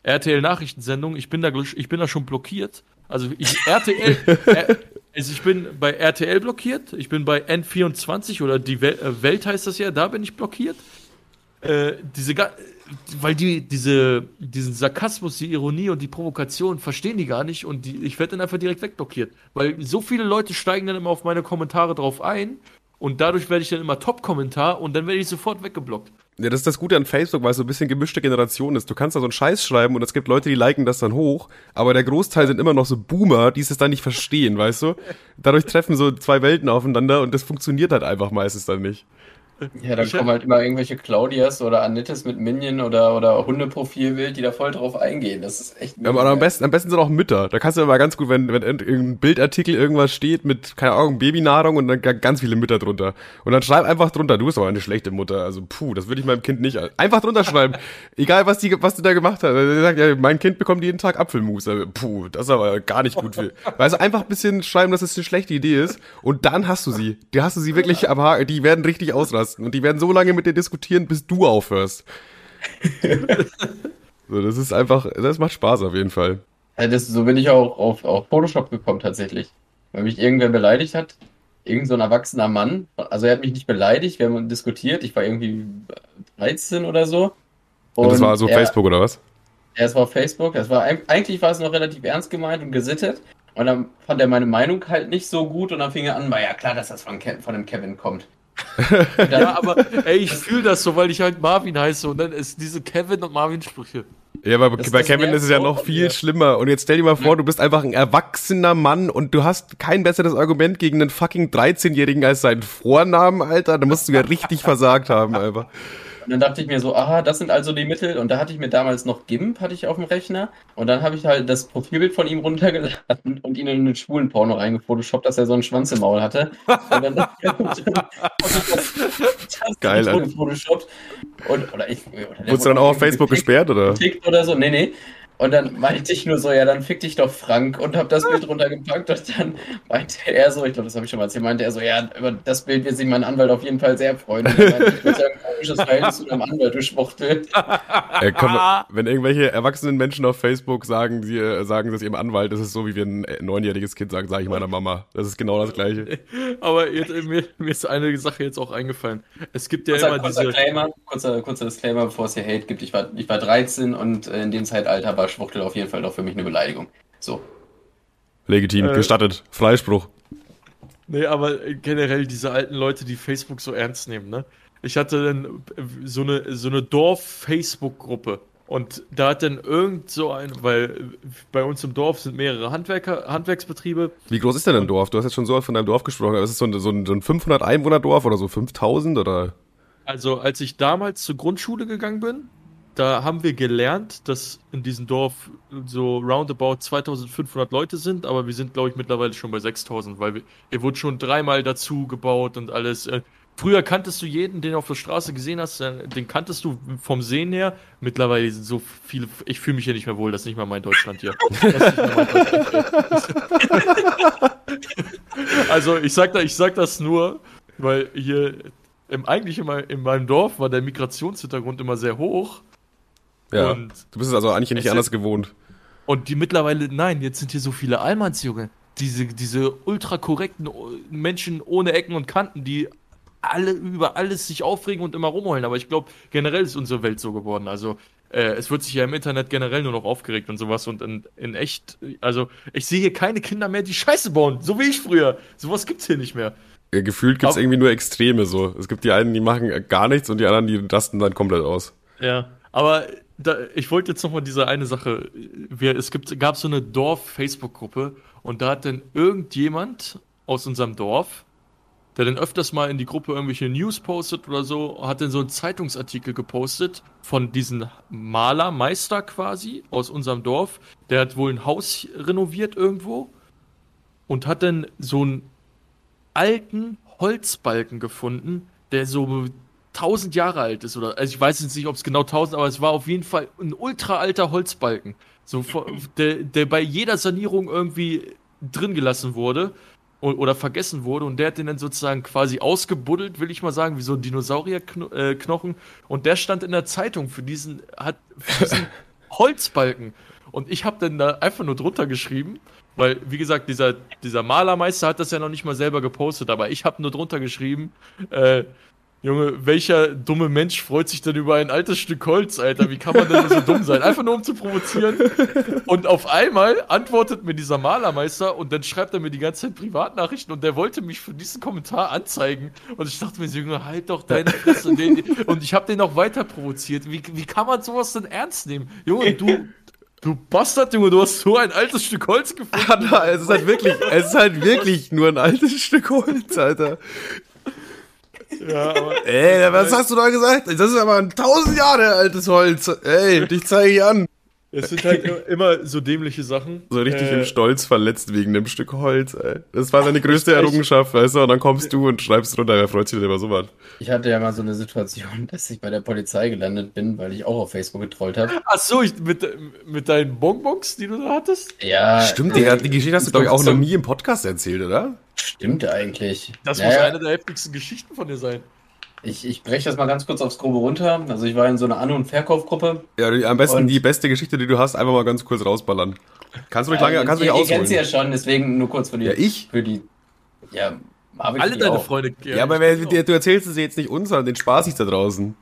RTL-Nachrichtensendung, ich bin da ich bin da schon blockiert. Also ich RTL, äh, also ich bin bei RTL blockiert, ich bin bei N24 oder die Wel äh, Welt heißt das ja, da bin ich blockiert. Äh, diese weil die diese diesen Sarkasmus, die Ironie und die Provokation verstehen die gar nicht und die, ich werde dann einfach direkt wegblockiert, weil so viele Leute steigen dann immer auf meine Kommentare drauf ein und dadurch werde ich dann immer Top-Kommentar und dann werde ich sofort weggeblockt. Ja, das ist das Gute an Facebook, weil es so ein bisschen gemischte Generation ist. Du kannst da so einen Scheiß schreiben und es gibt Leute, die liken das dann hoch, aber der Großteil sind immer noch so Boomer, die es dann nicht verstehen, weißt du? Dadurch treffen so zwei Welten aufeinander und das funktioniert halt einfach meistens dann nicht. Ja, dann kommen halt immer irgendwelche Claudias oder Annettes mit Minion oder, oder Hundeprofilbild, die da voll drauf eingehen. Das ist echt. Ja, aber am besten, am besten sind auch Mütter. Da kannst du immer ganz gut, wenn, wenn irgendein Bildartikel irgendwas steht mit, keine Ahnung, Babynahrung und dann ganz viele Mütter drunter. Und dann schreib einfach drunter, du bist aber eine schlechte Mutter. Also, puh, das würde ich meinem Kind nicht. Einfach drunter schreiben. Egal, was die, was du da gemacht hast. Er sagt, ja, mein Kind bekommt jeden Tag Apfelmus. Also, puh, das ist aber gar nicht gut für. Weißt du, einfach ein bisschen schreiben, dass es eine schlechte Idee ist. Und dann hast du sie. Die hast du sie wirklich am Haken. Die werden richtig ausrasten. Und die werden so lange mit dir diskutieren, bis du aufhörst. so, das ist einfach, das macht Spaß auf jeden Fall. Ja, das, so bin ich auch auf, auf Photoshop gekommen tatsächlich. Weil mich irgendwer beleidigt hat, irgend so ein erwachsener Mann, also er hat mich nicht beleidigt, wir haben diskutiert, ich war irgendwie 13 oder so. Und, und das war so er, Facebook oder was? Ja, es war auf Facebook, das war, eigentlich war es noch relativ ernst gemeint und gesittet. Und dann fand er meine Meinung halt nicht so gut und dann fing er an, war ja klar, dass das von, Ke von dem Kevin kommt ja, aber ey, ich fühle das so, weil ich halt Marvin heiße und dann ist diese Kevin und Marvin Sprüche. Ja, aber das, bei das Kevin ist es ja noch viel schlimmer. Und jetzt stell dir mal vor, du bist einfach ein erwachsener Mann und du hast kein besseres Argument gegen einen fucking 13-Jährigen als seinen Vornamen, Alter. Da musst du ja richtig versagt haben, einfach. Und dann dachte ich mir so, aha, das sind also die Mittel. Und da hatte ich mir damals noch GIMP, hatte ich auf dem Rechner. Und dann habe ich halt das Profilbild von ihm runtergeladen und ihn in einen schwulen Porno reingefotoshoppt, dass er so einen Schwanz im Maul hatte. Und dann, und dann das, das Geil, Alter. Und, oder ich, oder Wurdest du dann auch auf Facebook gesperrt, oder? Oder so, nee, nee. Und dann meinte ich nur so, ja, dann fick dich doch Frank und hab das Bild runtergepackt und dann meinte er so, ich glaube, das habe ich schon mal erzählt, meinte er so, ja, über das Bild wird sich mein Anwalt auf jeden Fall sehr freuen. Und meinte, ich würde sagen, komisches Verhältnis zu deinem Anwalt, du Schwuchtel. Äh, komm, wenn irgendwelche erwachsenen Menschen auf Facebook sagen, sie äh, sagen das ihrem Anwalt, das ist so, wie wir ein äh, neunjähriges Kind sagen, sage ich meiner Mama. Das ist genau das Gleiche. Aber jetzt, mir, mir, ist eine Sache jetzt auch eingefallen. Es gibt ja kurzer, immer kurzer diese... Disclaimer, kurzer, kurzer Disclaimer, bevor es hier Hate gibt. Ich war, ich war 13 und in dem Zeitalter war Schwuchtel auf jeden Fall doch für mich eine Beleidigung. So. Legitim, äh, gestattet. Freispruch. Nee, aber generell diese alten Leute, die Facebook so ernst nehmen, ne? Ich hatte dann so eine, so eine Dorf-Facebook-Gruppe. Und da hat dann irgend so ein, weil bei uns im Dorf sind mehrere Handwerker, Handwerksbetriebe. Wie groß ist denn ein Dorf? Du hast jetzt schon so von deinem Dorf gesprochen. Ist es so ein, so ein, so ein 500 Einwohner-Dorf oder so 5000 oder? Also, als ich damals zur Grundschule gegangen bin, da haben wir gelernt, dass in diesem Dorf so roundabout 2500 Leute sind, aber wir sind, glaube ich, mittlerweile schon bei 6000, weil wir, hier wurde schon dreimal dazu gebaut und alles. Äh, früher kanntest du jeden, den du auf der Straße gesehen hast, äh, den kanntest du vom Sehen her. Mittlerweile sind so viele, ich fühle mich hier nicht mehr wohl, das ist nicht mal mein Deutschland hier. also ich sag, da, ich sag das nur, weil hier im, eigentlich immer in meinem Dorf war der Migrationshintergrund immer sehr hoch. Ja. Und du bist es also eigentlich nicht anders gewohnt. Und die mittlerweile, nein, jetzt sind hier so viele Allmanns, Junge. Diese, diese ultra korrekten Menschen ohne Ecken und Kanten, die alle über alles sich aufregen und immer rumheulen. Aber ich glaube, generell ist unsere Welt so geworden. Also äh, es wird sich ja im Internet generell nur noch aufgeregt und sowas und in, in echt, also ich sehe hier keine Kinder mehr, die Scheiße bauen, so wie ich früher. Sowas gibt's hier nicht mehr. Ja, gefühlt gibt's Aber- irgendwie nur Extreme so. Es gibt die einen, die machen gar nichts und die anderen, die rasten dann komplett aus. Ja, aber da, ich wollte jetzt noch mal diese eine Sache. Wir, es gibt, gab so eine Dorf-Facebook-Gruppe und da hat dann irgendjemand aus unserem Dorf, der dann öfters mal in die Gruppe irgendwelche News postet oder so, hat dann so einen Zeitungsartikel gepostet von diesem Maler, Meister quasi aus unserem Dorf. Der hat wohl ein Haus renoviert irgendwo und hat dann so einen alten Holzbalken gefunden, der so 1000 Jahre alt ist oder also ich weiß jetzt nicht, ob es genau 1000, aber es war auf jeden Fall ein ultra alter Holzbalken, so der, der bei jeder Sanierung irgendwie drin gelassen wurde oder vergessen wurde und der hat den dann sozusagen quasi ausgebuddelt, will ich mal sagen, wie so ein Dinosaurierknochen und der stand in der Zeitung für diesen hat für diesen Holzbalken. Und ich habe dann da einfach nur drunter geschrieben, weil wie gesagt, dieser dieser Malermeister hat das ja noch nicht mal selber gepostet, aber ich habe nur drunter geschrieben, äh, Junge, welcher dumme Mensch freut sich denn über ein altes Stück Holz, Alter? Wie kann man denn so dumm sein? Einfach nur um zu provozieren. Und auf einmal antwortet mir dieser Malermeister und dann schreibt er mir die ganze Zeit Privatnachrichten und der wollte mich für diesen Kommentar anzeigen. Und ich dachte mir, so, Junge, halt doch deine Fresse. Und ich habe den auch weiter provoziert. Wie, wie kann man sowas denn ernst nehmen? Junge, du, du Bastard, Junge, du hast so ein altes Stück Holz gefunden. Alter, es ist halt wirklich, es ist halt wirklich nur ein altes Stück Holz, Alter. Ja, aber Ey, was hast du da gesagt? Das ist aber ein tausend Jahre altes Holz. Ey, dich zeige ich an. Es sind halt immer so dämliche Sachen. So richtig Äh, im Stolz verletzt wegen dem Stück Holz, ey. Das war seine größte. Errungenschaft, weißt du? Und dann kommst du und schreibst drunter, wer freut sich denn über sowas? Ich hatte ja mal so eine Situation, dass ich bei der Polizei gelandet bin, weil ich auch auf Facebook getrollt habe. Ach so, ich, mit, mit deinen Bonbons, die du da hattest? Ja, Stimmt, Digga, die Geschichte hast du, glaube ich, auch noch nie im Podcast erzählt, oder? stimmt eigentlich. Das Naja, muss eine der heftigsten Geschichten von dir sein. Ich, ich breche das mal ganz kurz aufs Grobe runter. Also ich war in so einer An- und Verkaufgruppe. Ja, die, am besten die beste Geschichte, die du hast, einfach mal ganz kurz rausballern. Kannst du ruhig lange, Äh, kannst du ihr, dich ihr kennt sie ausholen. ja schon, deswegen nur kurz für die. Ja, ich? Für die. Ja, Marvin Alle deine auch. Freunde. Ja, aber wer, du erzählst es jetzt nicht uns, sondern den Spaß da draußen.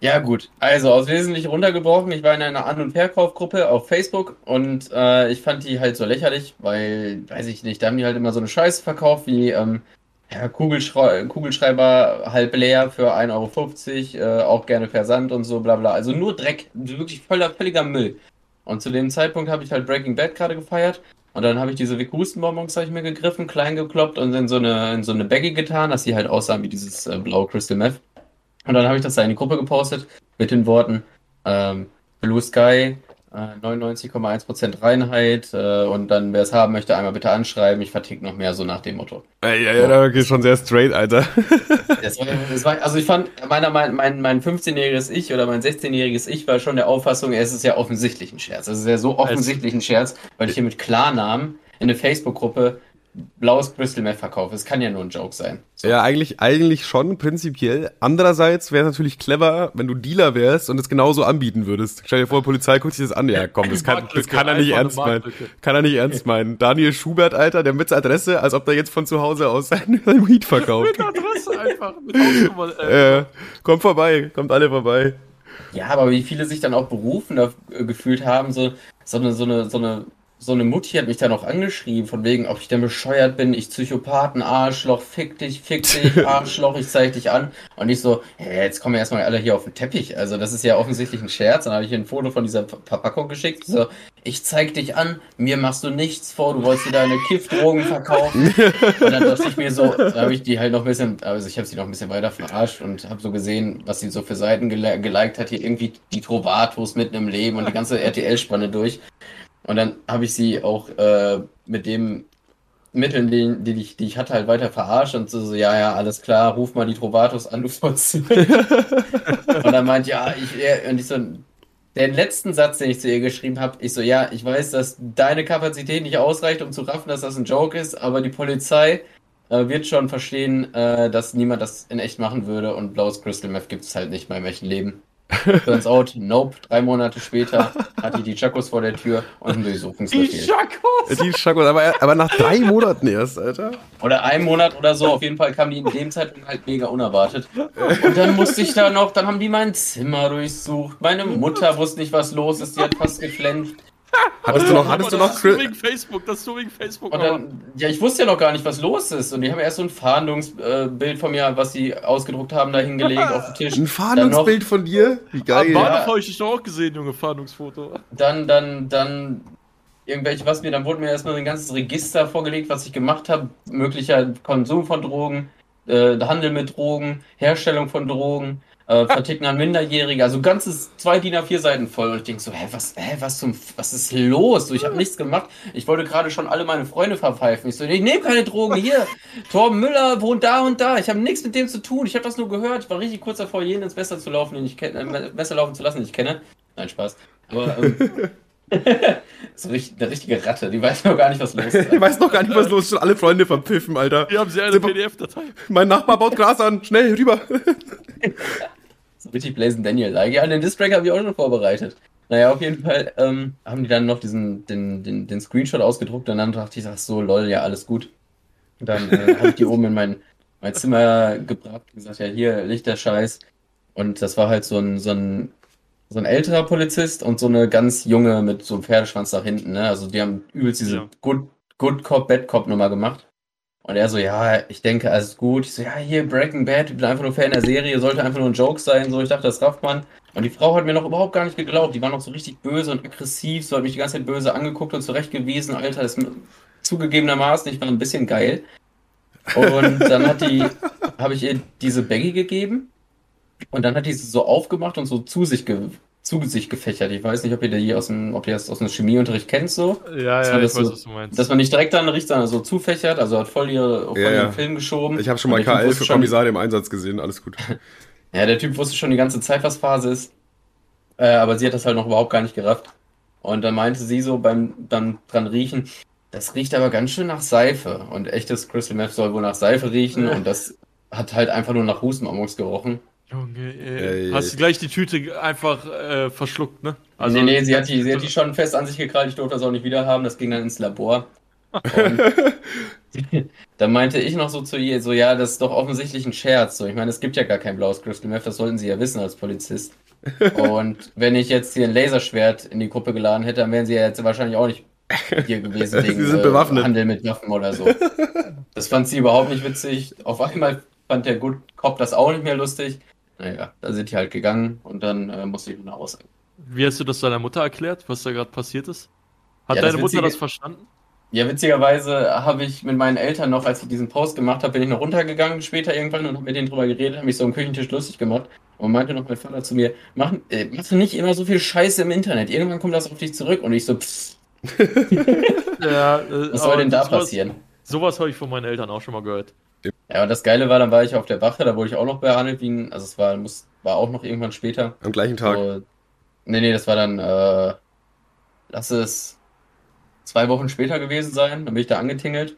Ja, gut. Also, aus wesentlich runtergebrochen. Ich war in einer An- und Verkaufgruppe auf Facebook und äh, ich fand die halt so lächerlich, weil, weiß ich nicht, da haben die halt immer so eine Scheiße verkauft wie ähm, ja, Kugelschrei Kugelschreiber halb leer für 1,50 Euro, äh, auch gerne Versand und so, bla bla. Also nur Dreck, wirklich voller, völliger Müll. Und zu dem Zeitpunkt habe ich halt Breaking Bad gerade gefeiert. Und dann habe ich diese Vic Hustenbonbons hab ich mir gegriffen, klein gekloppt und in so eine, in so eine Baggy getan, dass die halt aussahen wie dieses äh, blaue Crystal Meth. Und dann habe ich das da in die Gruppe gepostet mit den Worten ähm, Blue Sky, 99,1% Reinheit äh, und dann, wer es haben möchte, einmal bitte anschreiben. Ich vertick noch mehr, so nach dem Motto. Ey, ja, ja, da geht schon sehr straight, Alter. Das war, das war, also ich fand, meiner, mein, mein, mein 15-jähriges Ich oder mein 16-jähriges Ich war schon der Auffassung, es ist ja offensichtlich ein Scherz. Es ist ja so offensichtlich ein Scherz, weil ich hier mit Klarnamen in eine Facebook-Gruppe blaues Crystal Meth verkaufe. Es kann ja nur ein Joke sein. So. Ja, eigentlich, eigentlich schon, prinzipiell. Andererseits wäre es natürlich clever, wenn du Dealer wärst und es genauso anbieten würdest. Stell dir vor, Polizei guckt sich das an. Ja, komm, das kann, das kann er nicht ernst meinen. Kann er nicht ernst meinen. Daniel Schubert, Alter, der mit Adresse, als ob der jetzt von zu Hause aus sein, sein Weed verkauft. Mit Adresse einfach. Mit Hausnummer. Äh, kommt vorbei, kommt alle vorbei. Ja, aber wie viele sich dann auch berufen äh, gefühlt haben, so, so eine, so eine, so eine, so eine Mutti hat mich dann auch angeschrieben, von wegen, ob ich denn bescheuert bin, ich Psychopathen, Arschloch, fick dich, fick dich, Arschloch, ich zeig dich an. Und ich so, hä, jetzt kommen erstmal alle hier auf den Teppich. Also das ist ja offensichtlich ein Scherz. Dann habe ich ein Foto von dieser Ver- Verpackung geschickt. So, ich zeig dich an, mir machst du nichts vor, du wolltest dir deine Kiffdrogen verkaufen. Und dann dachte ich mir so, da habe ich die halt noch ein bisschen, also ich habe sie noch ein bisschen weiter verarscht und habe so gesehen, was sie so für Seiten geliked hat. Hier irgendwie die Trovatos mitten im Leben und die ganze RTL-Spanne durch. Und dann habe ich sie auch äh, mit dem Mitteln, die, die, ich, die ich hatte, halt weiter verarscht und so, so, ja, ja, alles klar, ruf mal die Trovatos an, du Fotze. und dann meint, ja, ich, ja, und ich so, den letzten Satz, den ich zu ihr geschrieben habe, ich so, ja, ich weiß, dass deine Kapazität nicht ausreicht, um zu raffen, dass das ein Joke ist, aber die Polizei äh, wird schon verstehen, äh, dass niemand das in echt machen würde und blaues Crystal Meth gibt es halt nicht mehr im echten Leben. Turns out, nope, drei Monate später hat die die Chakos vor der Tür und einen Die Durchsuchungsbefehl. Chakos! Die Schacko, aber, aber nach drei Monaten erst, Alter. Oder einen Monat oder so, auf jeden Fall kam die in dem Zeitpunkt halt mega unerwartet. Und dann musste ich da noch, dann haben die mein Zimmer durchsucht. Meine Mutter wusste nicht, was los ist, die hat fast geflennt. Hattest du noch, hattest du noch das ist wegen Facebook, das ist wegen Facebook. Und dann, ja, ich wusste ja noch gar nicht, was los ist. Und die haben erst so ein Fahndungsbild von mir, was sie ausgedruckt haben, da hingelegt auf den Tisch. ein Fahndungsbild von dir? Wie Am geil. Bahnhof Ja. habe ich dich doch auch gesehen, Junge, Fahndungsfoto. Dann, dann, dann irgendwelche, was mir, dann wurde mir erstmal ein ganzes Register vorgelegt, was ich gemacht habe. Möglicher Konsum von Drogen, äh, Handel mit Drogen, Herstellung von Drogen, äh, Verticken an Minderjährige, also ganzes zwei DIN A4 Seiten voll. Und ich denke so, hä, was, hä, was zum, was ist los? So, ich habe nichts gemacht. Ich wollte gerade schon alle meine Freunde verpfeifen. Ich so, ich nehme keine Drogen hier. Torben Müller wohnt da und da. Ich habe nichts mit dem zu tun. Ich habe das nur gehört. Ich war richtig kurz davor, jeden ins Messer zu laufen, den ich kenne, äh, Messer laufen zu lassen, den ich kenne. Nein, Spaß. Aber ähm, so eine richtige Ratte, die weiß noch gar nicht, was los ist. Ich weiß noch gar nicht, was los ist. Schon alle Freunde verpfiffen, Alter. Wir haben sie eine. PDF-Datei. Mein Nachbar baut Gras an. Schnell, rüber. So richtig Blazing Daniel-like. Ja, den Distrack habe ich auch schon vorbereitet. Naja, auf jeden Fall ähm, haben die dann noch diesen, den, den, den Screenshot ausgedruckt und dann dachte ich, ach so, lol, ja, alles gut. Und dann äh, habe ich die oben in mein, mein Zimmer gebracht und gesagt, ja, hier liegt der Scheiß. Und das war halt so ein, so ein, so ein älterer Polizist und so eine ganz junge mit so einem Pferdeschwanz nach hinten, ne? Also die haben übelst diese Ja. Good, Good Cop, Bad Cop Nummer gemacht. Und er so, ja, ich denke, alles gut. Ich so, ja, hier Breaking Bad, ich bin einfach nur Fan der Serie, sollte einfach nur ein Joke sein. So, ich dachte, das rafft man. Und die Frau hat mir noch überhaupt gar nicht geglaubt. Die war noch so richtig böse und aggressiv, so hat mich die ganze Zeit böse angeguckt und zurechtgewiesen. Alter, das ist zugegebenermaßen, ich war ein bisschen geil. Und dann hat die, habe ich ihr diese Baggy gegeben. Und dann hat die sie so aufgemacht und so zu sich, ge, zu sich gefächert. Ich weiß nicht, ob ihr die aus dem, ob ihr das aus dem Chemieunterricht kennt so. Ja, Das ja, war ich das weiß, so- was du meinst. Dass man nicht direkt dann riecht, sondern so zufächert, also hat voll, ihre, voll Ja, ja. ihren Film geschoben. Ich habe schon mal Und der Typ K11 wusste für Kommissare im Einsatz gesehen. Alles gut. Ja, der Typ wusste schon die ganze Zeit, was Phase ist. Äh, aber sie hat das halt noch überhaupt gar nicht gerafft. Und dann meinte sie so beim dann dran riechen, das riecht aber ganz schön nach Seife. Und echtes Crystal Meth soll wohl nach Seife riechen. Und das hat halt einfach nur nach Hustenbonbons gerochen. Junge, ey. Ey. Hast du gleich die Tüte einfach äh, verschluckt, ne? Also, nee, nee, sie hat, die, sie hat die schon fest an sich gekrallt. Ich durfte das auch nicht wieder haben. Das ging dann ins Labor. Und dann meinte ich noch so zu ihr, so, ja, das ist doch offensichtlich ein Scherz. So, ich meine, es gibt ja gar kein blaues Crystal Meth, das sollten sie ja wissen als Polizist. Und wenn ich jetzt hier ein Laserschwert in die Gruppe geladen hätte, dann wären sie ja jetzt wahrscheinlich auch nicht hier gewesen Sie wegen sind bewaffnet. Handel mit Waffen oder so. Das fand sie überhaupt nicht witzig. Auf einmal fand der Good Cop das auch nicht mehr lustig. Naja, da sind die halt gegangen und dann äh, musste ich nach Hause. Wie hast du das deiner Mutter erklärt, was da gerade passiert ist? Hat Ja, deine Mutter das verstanden? Ja, witzigerweise habe ich mit meinen Eltern noch, als ich diesen Post gemacht habe, bin ich noch runtergegangen später irgendwann und habe mit denen drüber geredet, habe mich so am Küchentisch lustig gemacht und meinte noch mein Vater zu mir, mach, äh, mach nicht immer so viel Scheiße im Internet, irgendwann kommt das auf dich zurück und ich so, pff, Ja, äh, was soll denn da sowas- passieren? Sowas habe ich von meinen Eltern auch schon mal gehört. Ja, und das Geile war, dann war ich auf der Wache, da wurde ich auch noch behandelt wie ein, also es war, muss, war auch noch irgendwann später. Am gleichen Tag. So, nee, nee, das war dann, äh, lass es zwei Wochen später gewesen sein. Dann bin ich da angetingelt.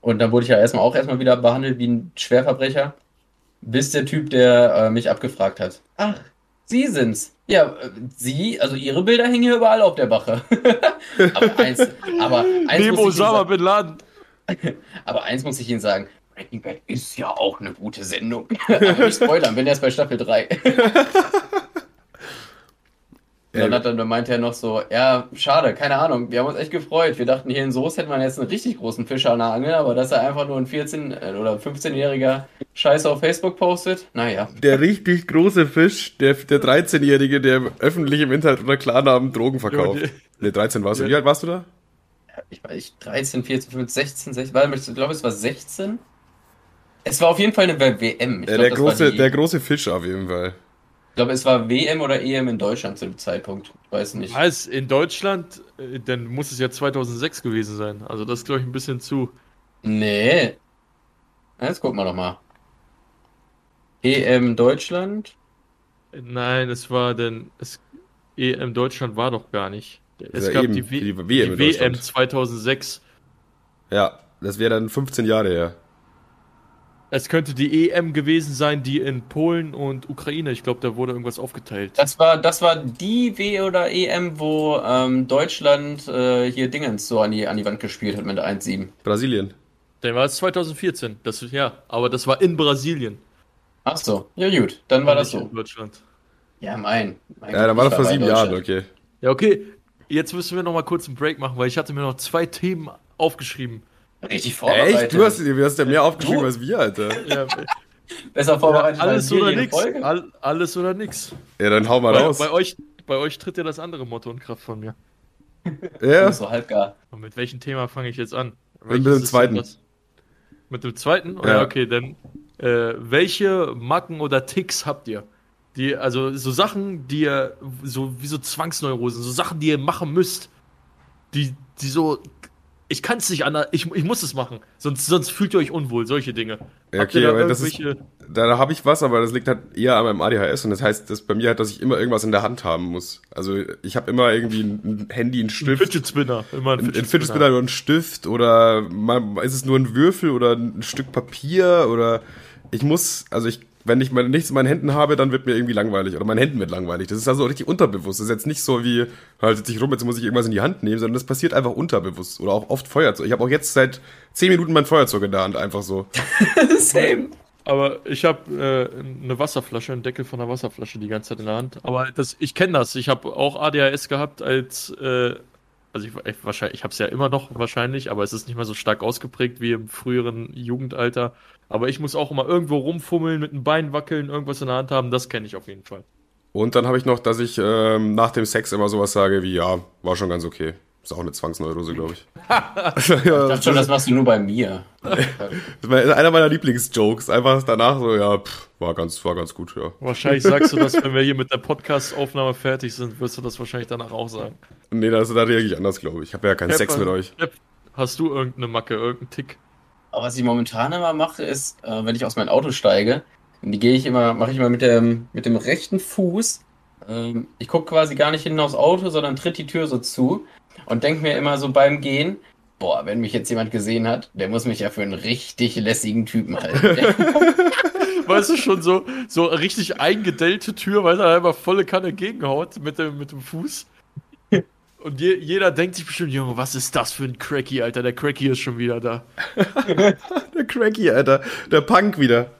Und dann wurde ich ja erstmal auch erstmal wieder behandelt wie ein Schwerverbrecher. Bis der Typ, der äh, mich abgefragt hat. Ach, Sie sind's. Ja, äh, Sie, also Ihre Bilder hängen hier überall auf der Wache. aber eins, aber eins Neben muss ich Ihnen Osama sagen, Bin Laden. aber eins muss ich Ihnen sagen. Breaking Bad ist ja auch eine gute Sendung. aber nicht spoilern, bin erst bei Staffel 3. Und dann, hat er, dann meinte er noch so, ja, schade, keine Ahnung, wir haben uns echt gefreut. Wir dachten, hier in Soest hätte man jetzt einen richtig großen Fisch an der Angel, aber dass er einfach nur ein 14- äh, oder 15-jähriger Scheiße auf Facebook postet, naja. Der richtig große Fisch, der, der 13-Jährige, der öffentlich im Internet unter Klarnamen Drogen verkauft. Ne, 13 warst du. Ja. Wie alt warst du da? Ich war ich 13, 14, 15, 16, 16, warte, ich glaube, es war 16. Es war auf jeden Fall eine WM. Ich Ja, glaube, der, das war große, die- der große Fisch auf jeden Fall. ich glaube, es war WM oder EM in Deutschland zu dem Zeitpunkt. Ich weiß nicht. Was? In Deutschland? Äh, Dann muss es ja 2006 gewesen sein. Also das ist, glaube ich, ein bisschen zu. Nee. Jetzt gucken wir doch mal. EM Deutschland. Nein, es war denn. Es, EM Deutschland war doch gar nicht. Es Ja, gab eben, die, w die WM die WM Deutschland. 2006. Ja, das wäre dann 15 Jahre her. Es könnte die EM gewesen sein, die in Polen und Ukraine, ich glaube, da wurde irgendwas aufgeteilt. Das war, das war die W oder EM, wo ähm, Deutschland äh, hier Dingens so an die, an die Wand gespielt hat mit 1-7. Brasilien. Dann war es 2014. Das, ja, aber das war in Brasilien. Ach so, ja gut, dann war das so. in Deutschland. Ja, mein. mein Ja, dann war das vor sieben Jahren, okay. Ja, okay. Jetzt müssen wir noch mal kurz einen Break machen, weil ich hatte mir noch zwei Themen aufgeschrieben. Richtig vorbereitet. Echt? Du hast, du hast ja mehr aufgeschrieben Du? als wir, Alter. Ja, Besser vorbereitet alles als wir oder nix. All, alles oder nix. Ja, dann hau mal Bei, raus. bei, euch, bei euch tritt ja das andere Motto in Kraft von mir. Ja, So halbgar. Und mit welchem Thema fange ich jetzt an? Mit dem Welches zweiten. Mit dem zweiten? Oh, Ja. ja. okay, dann äh, welche Macken oder Ticks habt ihr? Die, also so Sachen, die ihr, so wie so Zwangsneurosen, so Sachen, die ihr machen müsst, die, die so, ich kann es nicht anders, ich, ich muss es machen, sonst, sonst fühlt ihr euch unwohl, solche Dinge. Ja, okay, da aber das ist, da, habe ich was, aber das liegt halt eher an meinem ADHS und das heißt, dass bei mir halt, dass ich immer irgendwas in der Hand haben muss. Also ich habe immer irgendwie ein Handy, ein Ein Stift, Fidget Spinner, immer ein ein, ein Fidget Spinner oder ein Stift oder mal ist es nur ein Würfel oder ein Stück Papier oder ich muss, also ich, wenn ich nichts in meinen Händen habe, dann wird mir irgendwie langweilig oder meinen Händen wird langweilig. Das ist also richtig unterbewusst. Das ist jetzt nicht so wie, halt sitze ich rum, jetzt muss ich irgendwas in die Hand nehmen, sondern das passiert einfach unterbewusst oder auch oft Feuerzeug. Ich habe auch jetzt seit zehn Minuten mein Feuerzeug in der Hand, einfach so. Same. Aber ich habe äh, eine Wasserflasche, einen Deckel von einer Wasserflasche die ganze Zeit in der Hand. Aber das, ich kenne das. Ich habe auch ADHS gehabt als, äh, also ich, ich, ich habe es ja immer noch wahrscheinlich, aber es ist nicht mehr so stark ausgeprägt wie im früheren Jugendalter. Aber ich muss auch immer irgendwo rumfummeln, mit dem Bein wackeln, irgendwas in der Hand haben. Das kenne ich auf jeden Fall. Und dann habe ich noch, dass ich ähm, nach dem Sex immer sowas sage wie, ja, war schon ganz okay. Ist auch eine Zwangsneurose, glaube ich. Ich dachte schon, das machst du nur bei mir. das war einer meiner Lieblingsjokes. Einfach danach so, ja, pff, war ganz, war ganz gut, ja. Wahrscheinlich sagst du das, wenn wir hier mit der Podcast-Aufnahme fertig sind, wirst du das wahrscheinlich danach auch sagen. Nee, das ist da reagiere ich anders, glaube ich. Ich habe ja keinen Sex mit euch. Pep, Hast du irgendeine Macke, irgendeinen Tick? Aber was ich momentan immer mache, ist, äh, wenn ich aus meinem Auto steige, die gehe ich immer, mache ich immer mit dem, mit dem rechten Fuß. Ähm, ich gucke quasi gar nicht hinten aufs Auto, sondern tritt die Tür so zu und denke mir immer so beim Gehen, boah, wenn mich jetzt jemand gesehen hat, der muss mich ja für einen richtig lässigen Typen halten. Weißt du, schon so, so richtig eingedellte Tür, weil er einfach volle Kanne gegenhaut mit dem, mit dem Fuß. Und je, jeder denkt sich bestimmt, Junge, was ist das für ein Cracky, Alter? Der Cracky ist schon wieder da. Der Cracky, Alter. Der Punk wieder.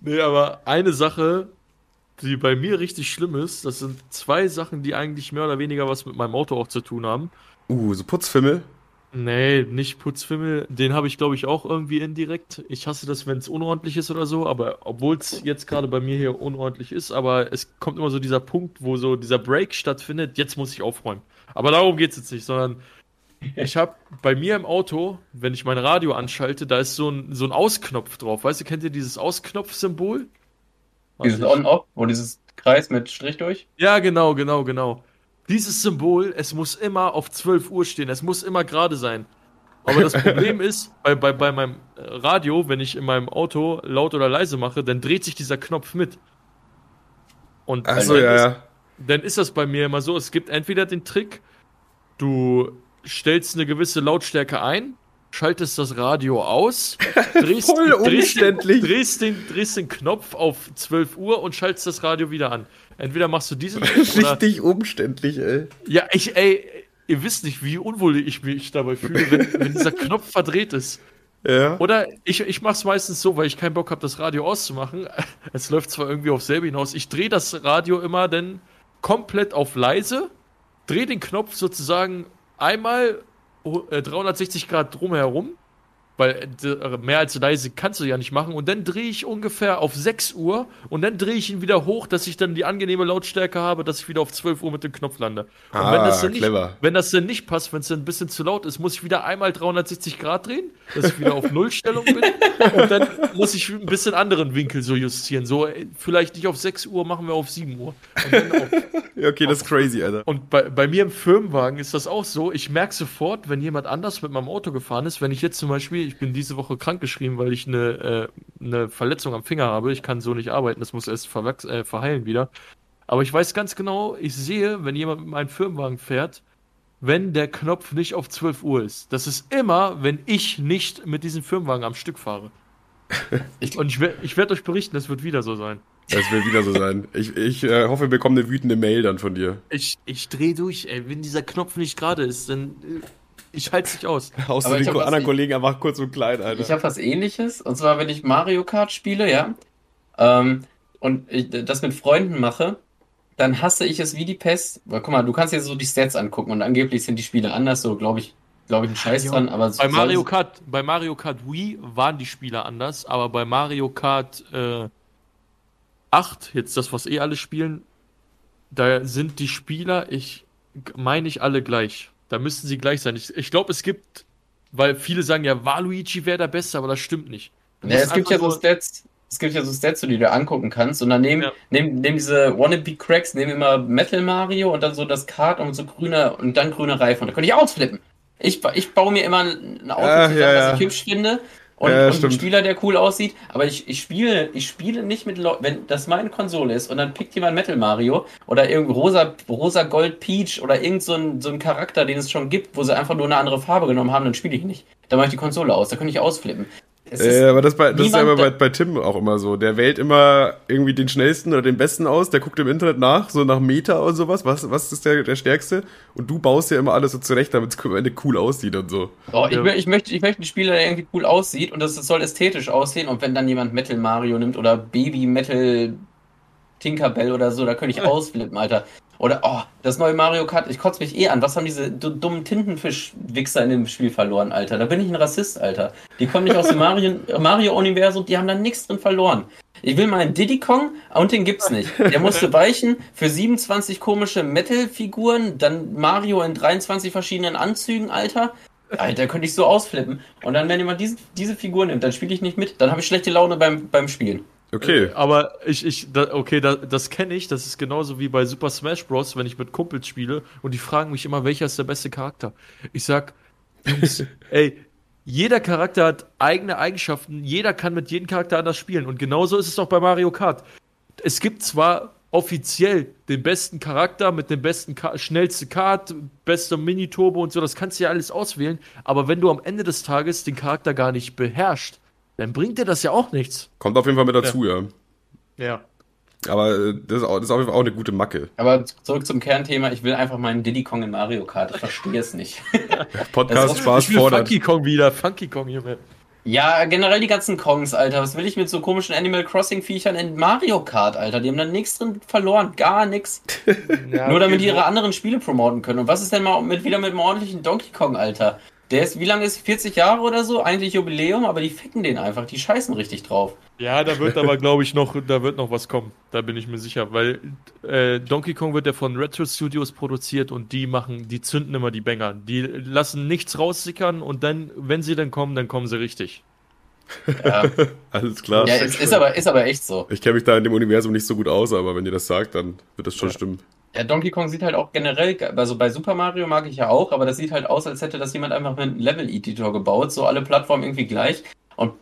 Nee, aber eine Sache, die bei mir richtig schlimm ist, das sind zwei Sachen, die eigentlich mehr oder weniger was mit meinem Auto auch zu tun haben. Uh, so Putzfimmel. Nee, nicht Putzfimmel. Den habe ich, glaube ich, auch irgendwie indirekt. Ich hasse das, wenn es unordentlich ist oder so, aber obwohl es jetzt gerade bei mir hier unordentlich ist, aber es kommt immer so dieser Punkt, wo so dieser Break stattfindet, jetzt muss ich aufräumen. Aber darum geht es jetzt nicht, sondern ich habe bei mir im Auto, wenn ich mein Radio anschalte, da ist so ein, so ein Ausknopf drauf. Weißt du, kennt ihr dieses Ausknopf-Symbol? Dieses Also On-Off, wo dieses Kreis mit Strich durch. ja, genau, genau, genau. Dieses Symbol, es muss immer auf 12 Uhr stehen, es muss immer gerade sein. Aber das Problem ist, bei, bei, bei meinem äh, Radio, wenn ich in meinem Auto laut oder leise mache, dann dreht sich dieser Knopf mit. Und Ach so, dann, ja, ist, ja. dann ist das bei mir immer so, es gibt entweder den Trick, du stellst eine gewisse Lautstärke ein, schaltest das Radio aus, drehst, Voll drehst, umständlich. drehst, den, drehst den Knopf auf 12 Uhr und schaltest das Radio wieder an. Entweder machst du diesen Trick oder Richtig umständlich, ey. ja, ich, ey, ihr wisst nicht, wie unwohl ich mich dabei fühle, wenn, wenn dieser Knopf verdreht ist. Ja. Oder ich, ich mach's meistens so, weil ich keinen Bock habe, das Radio auszumachen. Es läuft zwar irgendwie auf selbe hinaus. Ich drehe das Radio immer dann komplett auf leise, drehe den Knopf sozusagen einmal 360 Grad drumherum, weil äh, mehr als leise kannst du ja nicht machen. Und dann drehe ich ungefähr auf 6 Uhr und dann drehe ich ihn wieder hoch, dass ich dann die angenehme Lautstärke habe, dass ich wieder auf 12 Uhr mit dem Knopf lande. Und Ah, wenn das dann nicht, clever. wenn das dann nicht passt, wenn es dann ein bisschen zu laut ist, muss ich wieder einmal 360 Grad drehen, dass ich wieder auf Nullstellung bin. Und dann muss ich ein bisschen anderen Winkel so justieren. So, ey, vielleicht nicht auf 6 Uhr, machen wir auf 7 Uhr. Auf, okay, das ist crazy, Alter. und bei, bei mir im Firmenwagen ist das auch so. Ich merke sofort, wenn jemand anders mit meinem Auto gefahren ist, wenn ich jetzt zum Beispiel, ich bin diese Woche krankgeschrieben, weil ich eine, äh, eine Verletzung am Finger habe. Ich kann so nicht arbeiten, das muss erst äh, verheilen wieder. Aber ich weiß ganz genau, ich sehe, wenn jemand mit meinem Firmenwagen fährt, wenn der Knopf nicht auf 12 Uhr ist. Das ist immer, wenn ich nicht mit diesem Firmenwagen am Stück fahre. Ich- Und ich, wer- ich werde euch berichten, das wird wieder so sein. Das wird wieder so sein. Ich, ich äh, hoffe, wir bekommen eine wütende Mail dann von dir. Ich, ich drehe durch, ey. Wenn dieser Knopf nicht gerade ist, dann. Ich halte es nicht aus. Haust Aber du ich den anderen Kollegen einfach kurz und klein, Alter. Ich habe was ähnliches. Und zwar, wenn ich Mario Kart spiele, ja, ähm, und ich das mit Freunden mache, dann hasse ich es wie die Pest. Weil, guck mal, du kannst dir so die Stats angucken und angeblich sind die Spiele anders, so glaube ich, glaube ich, ein Scheiß Ja. dran. Aber Bei Mario Kart, bei Mario Kart Wii waren die Spieler anders, aber bei Mario Kart äh, 8, jetzt das, was eh alle spielen, da sind die Spieler, ich meine ich alle gleich. Da müssten sie gleich sein. Ich, ich glaube, es gibt, weil viele sagen ja, Waluigi wäre der Beste, aber das stimmt nicht. Ja, es gibt ja so Stats, es gibt ja so Stats, die du dir angucken kannst. Und dann nehmen, Ja. nehmen, nehmen diese Wannabe-Cracks, nehmen immer Metal Mario und dann so das Kart und so grüne und dann grüne Reifen. Und da könnte ich ausflippen. Ich, ba- ich baue mir immer ein Auto Ja, zusammen, ja, das ja. ich hübsch finde. Und, Ja, und stimmt. Spieler, der cool aussieht. Aber ich, ich spiele, ich spiele nicht mit Leuten, wenn das meine Konsole ist und dann pickt jemand Metal Mario oder irgend rosa, rosa Gold Peach oder irgend so ein, so ein Charakter, den es schon gibt, wo sie einfach nur eine andere Farbe genommen haben, dann spiele ich nicht. Dann mache ich die Konsole aus, da könnte ich ausflippen. Äh, aber das, bei, das ist ja immer bei, bei Tim auch immer so. Der wählt immer irgendwie den schnellsten oder den besten aus. Der guckt im Internet nach, so nach Meta und sowas. Was, was ist der, der stärkste? Und du baust ja immer alles so zurecht, damit es am Ende cool aussieht und so. Oh, ich, Ja. ich, möchte, ich möchte einen Spieler, der irgendwie cool aussieht und das, das soll ästhetisch aussehen. Und wenn dann jemand Metal Mario nimmt oder Baby Metal Tinkerbell oder so, da könnte ich ausflippen, Alter. Oder, oh, das neue Mario Kart, ich kotze mich eh an. Was haben diese du- dummen Tintenfisch-Wichser in dem Spiel verloren, Alter? Da bin ich ein Rassist, Alter. Die kommen nicht aus dem Mario- Mario-Universum, die haben da nichts drin verloren. Ich will meinen Diddy Kong und den gibt's nicht. Der musste weichen für 27 komische Metal-Figuren, dann Mario in 23 verschiedenen Anzügen, Alter. Alter, könnte ich so ausflippen. Und dann, wenn jemand diese, diese Figur nimmt, dann spiele ich nicht mit. Dann habe ich schlechte Laune beim, beim Spielen. Okay. Aber ich, ich, da, okay, da, das kenne ich. Das ist genauso wie bei Super Smash Bros., wenn ich mit Kumpels spiele und die fragen mich immer, welcher ist der beste Charakter. Ich sag, Jungs, ey, jeder Charakter hat eigene Eigenschaften. Jeder kann mit jedem Charakter anders spielen. Und genauso ist es auch bei Mario Kart. Es gibt zwar offiziell den besten Charakter mit dem besten, Ka schnellste Kart, bester Mini-Turbo und so, das kannst du ja alles auswählen. Aber wenn du am Ende des Tages den Charakter gar nicht beherrschst, dann bringt dir das ja auch nichts. Kommt auf jeden Fall mit dazu, ja. Ja. Aber äh, das ist, auch, das ist auf jeden Fall auch eine gute Macke. Aber zurück zum Kernthema. Ich will einfach meinen Diddy Kong in Mario Kart. Ich verstehe es nicht. Podcast ist- Spaß Ich will fordert. Funky Kong wieder. Funky Kong, Junge. Ja, generell die ganzen Kongs, Alter. Was will ich mit so komischen Animal Crossing Viechern in Mario Kart, Alter? Die haben da nichts drin verloren. Gar nichts. Nur damit die ihre anderen Spiele promoten können. Und was ist denn mal mit, wieder mit einem ordentlichen Donkey Kong, Alter? Der ist, wie lange ist 40 Jahre oder so? Eigentlich Jubiläum, aber die ficken den einfach. Die scheißen richtig drauf. Ja, da wird aber, glaube ich, noch, da wird noch was kommen. Da bin ich mir sicher. Weil äh, Donkey Kong wird ja von Retro Studios produziert und die machen, die zünden immer die Banger. Die lassen nichts raussickern und dann, wenn sie dann kommen, dann kommen sie richtig. Ja, Alles klar. ja ist, ist, aber, ist aber echt so. Ich kenne mich da in dem Universum nicht so gut aus, aber wenn ihr das sagt, dann wird das schon Ja. stimmen. Ja, Donkey Kong sieht halt auch generell, ge- also bei Super Mario mag ich ja auch, aber das sieht halt aus, als hätte das jemand einfach mit einem Level-Editor gebaut, so alle Plattformen irgendwie gleich. Und,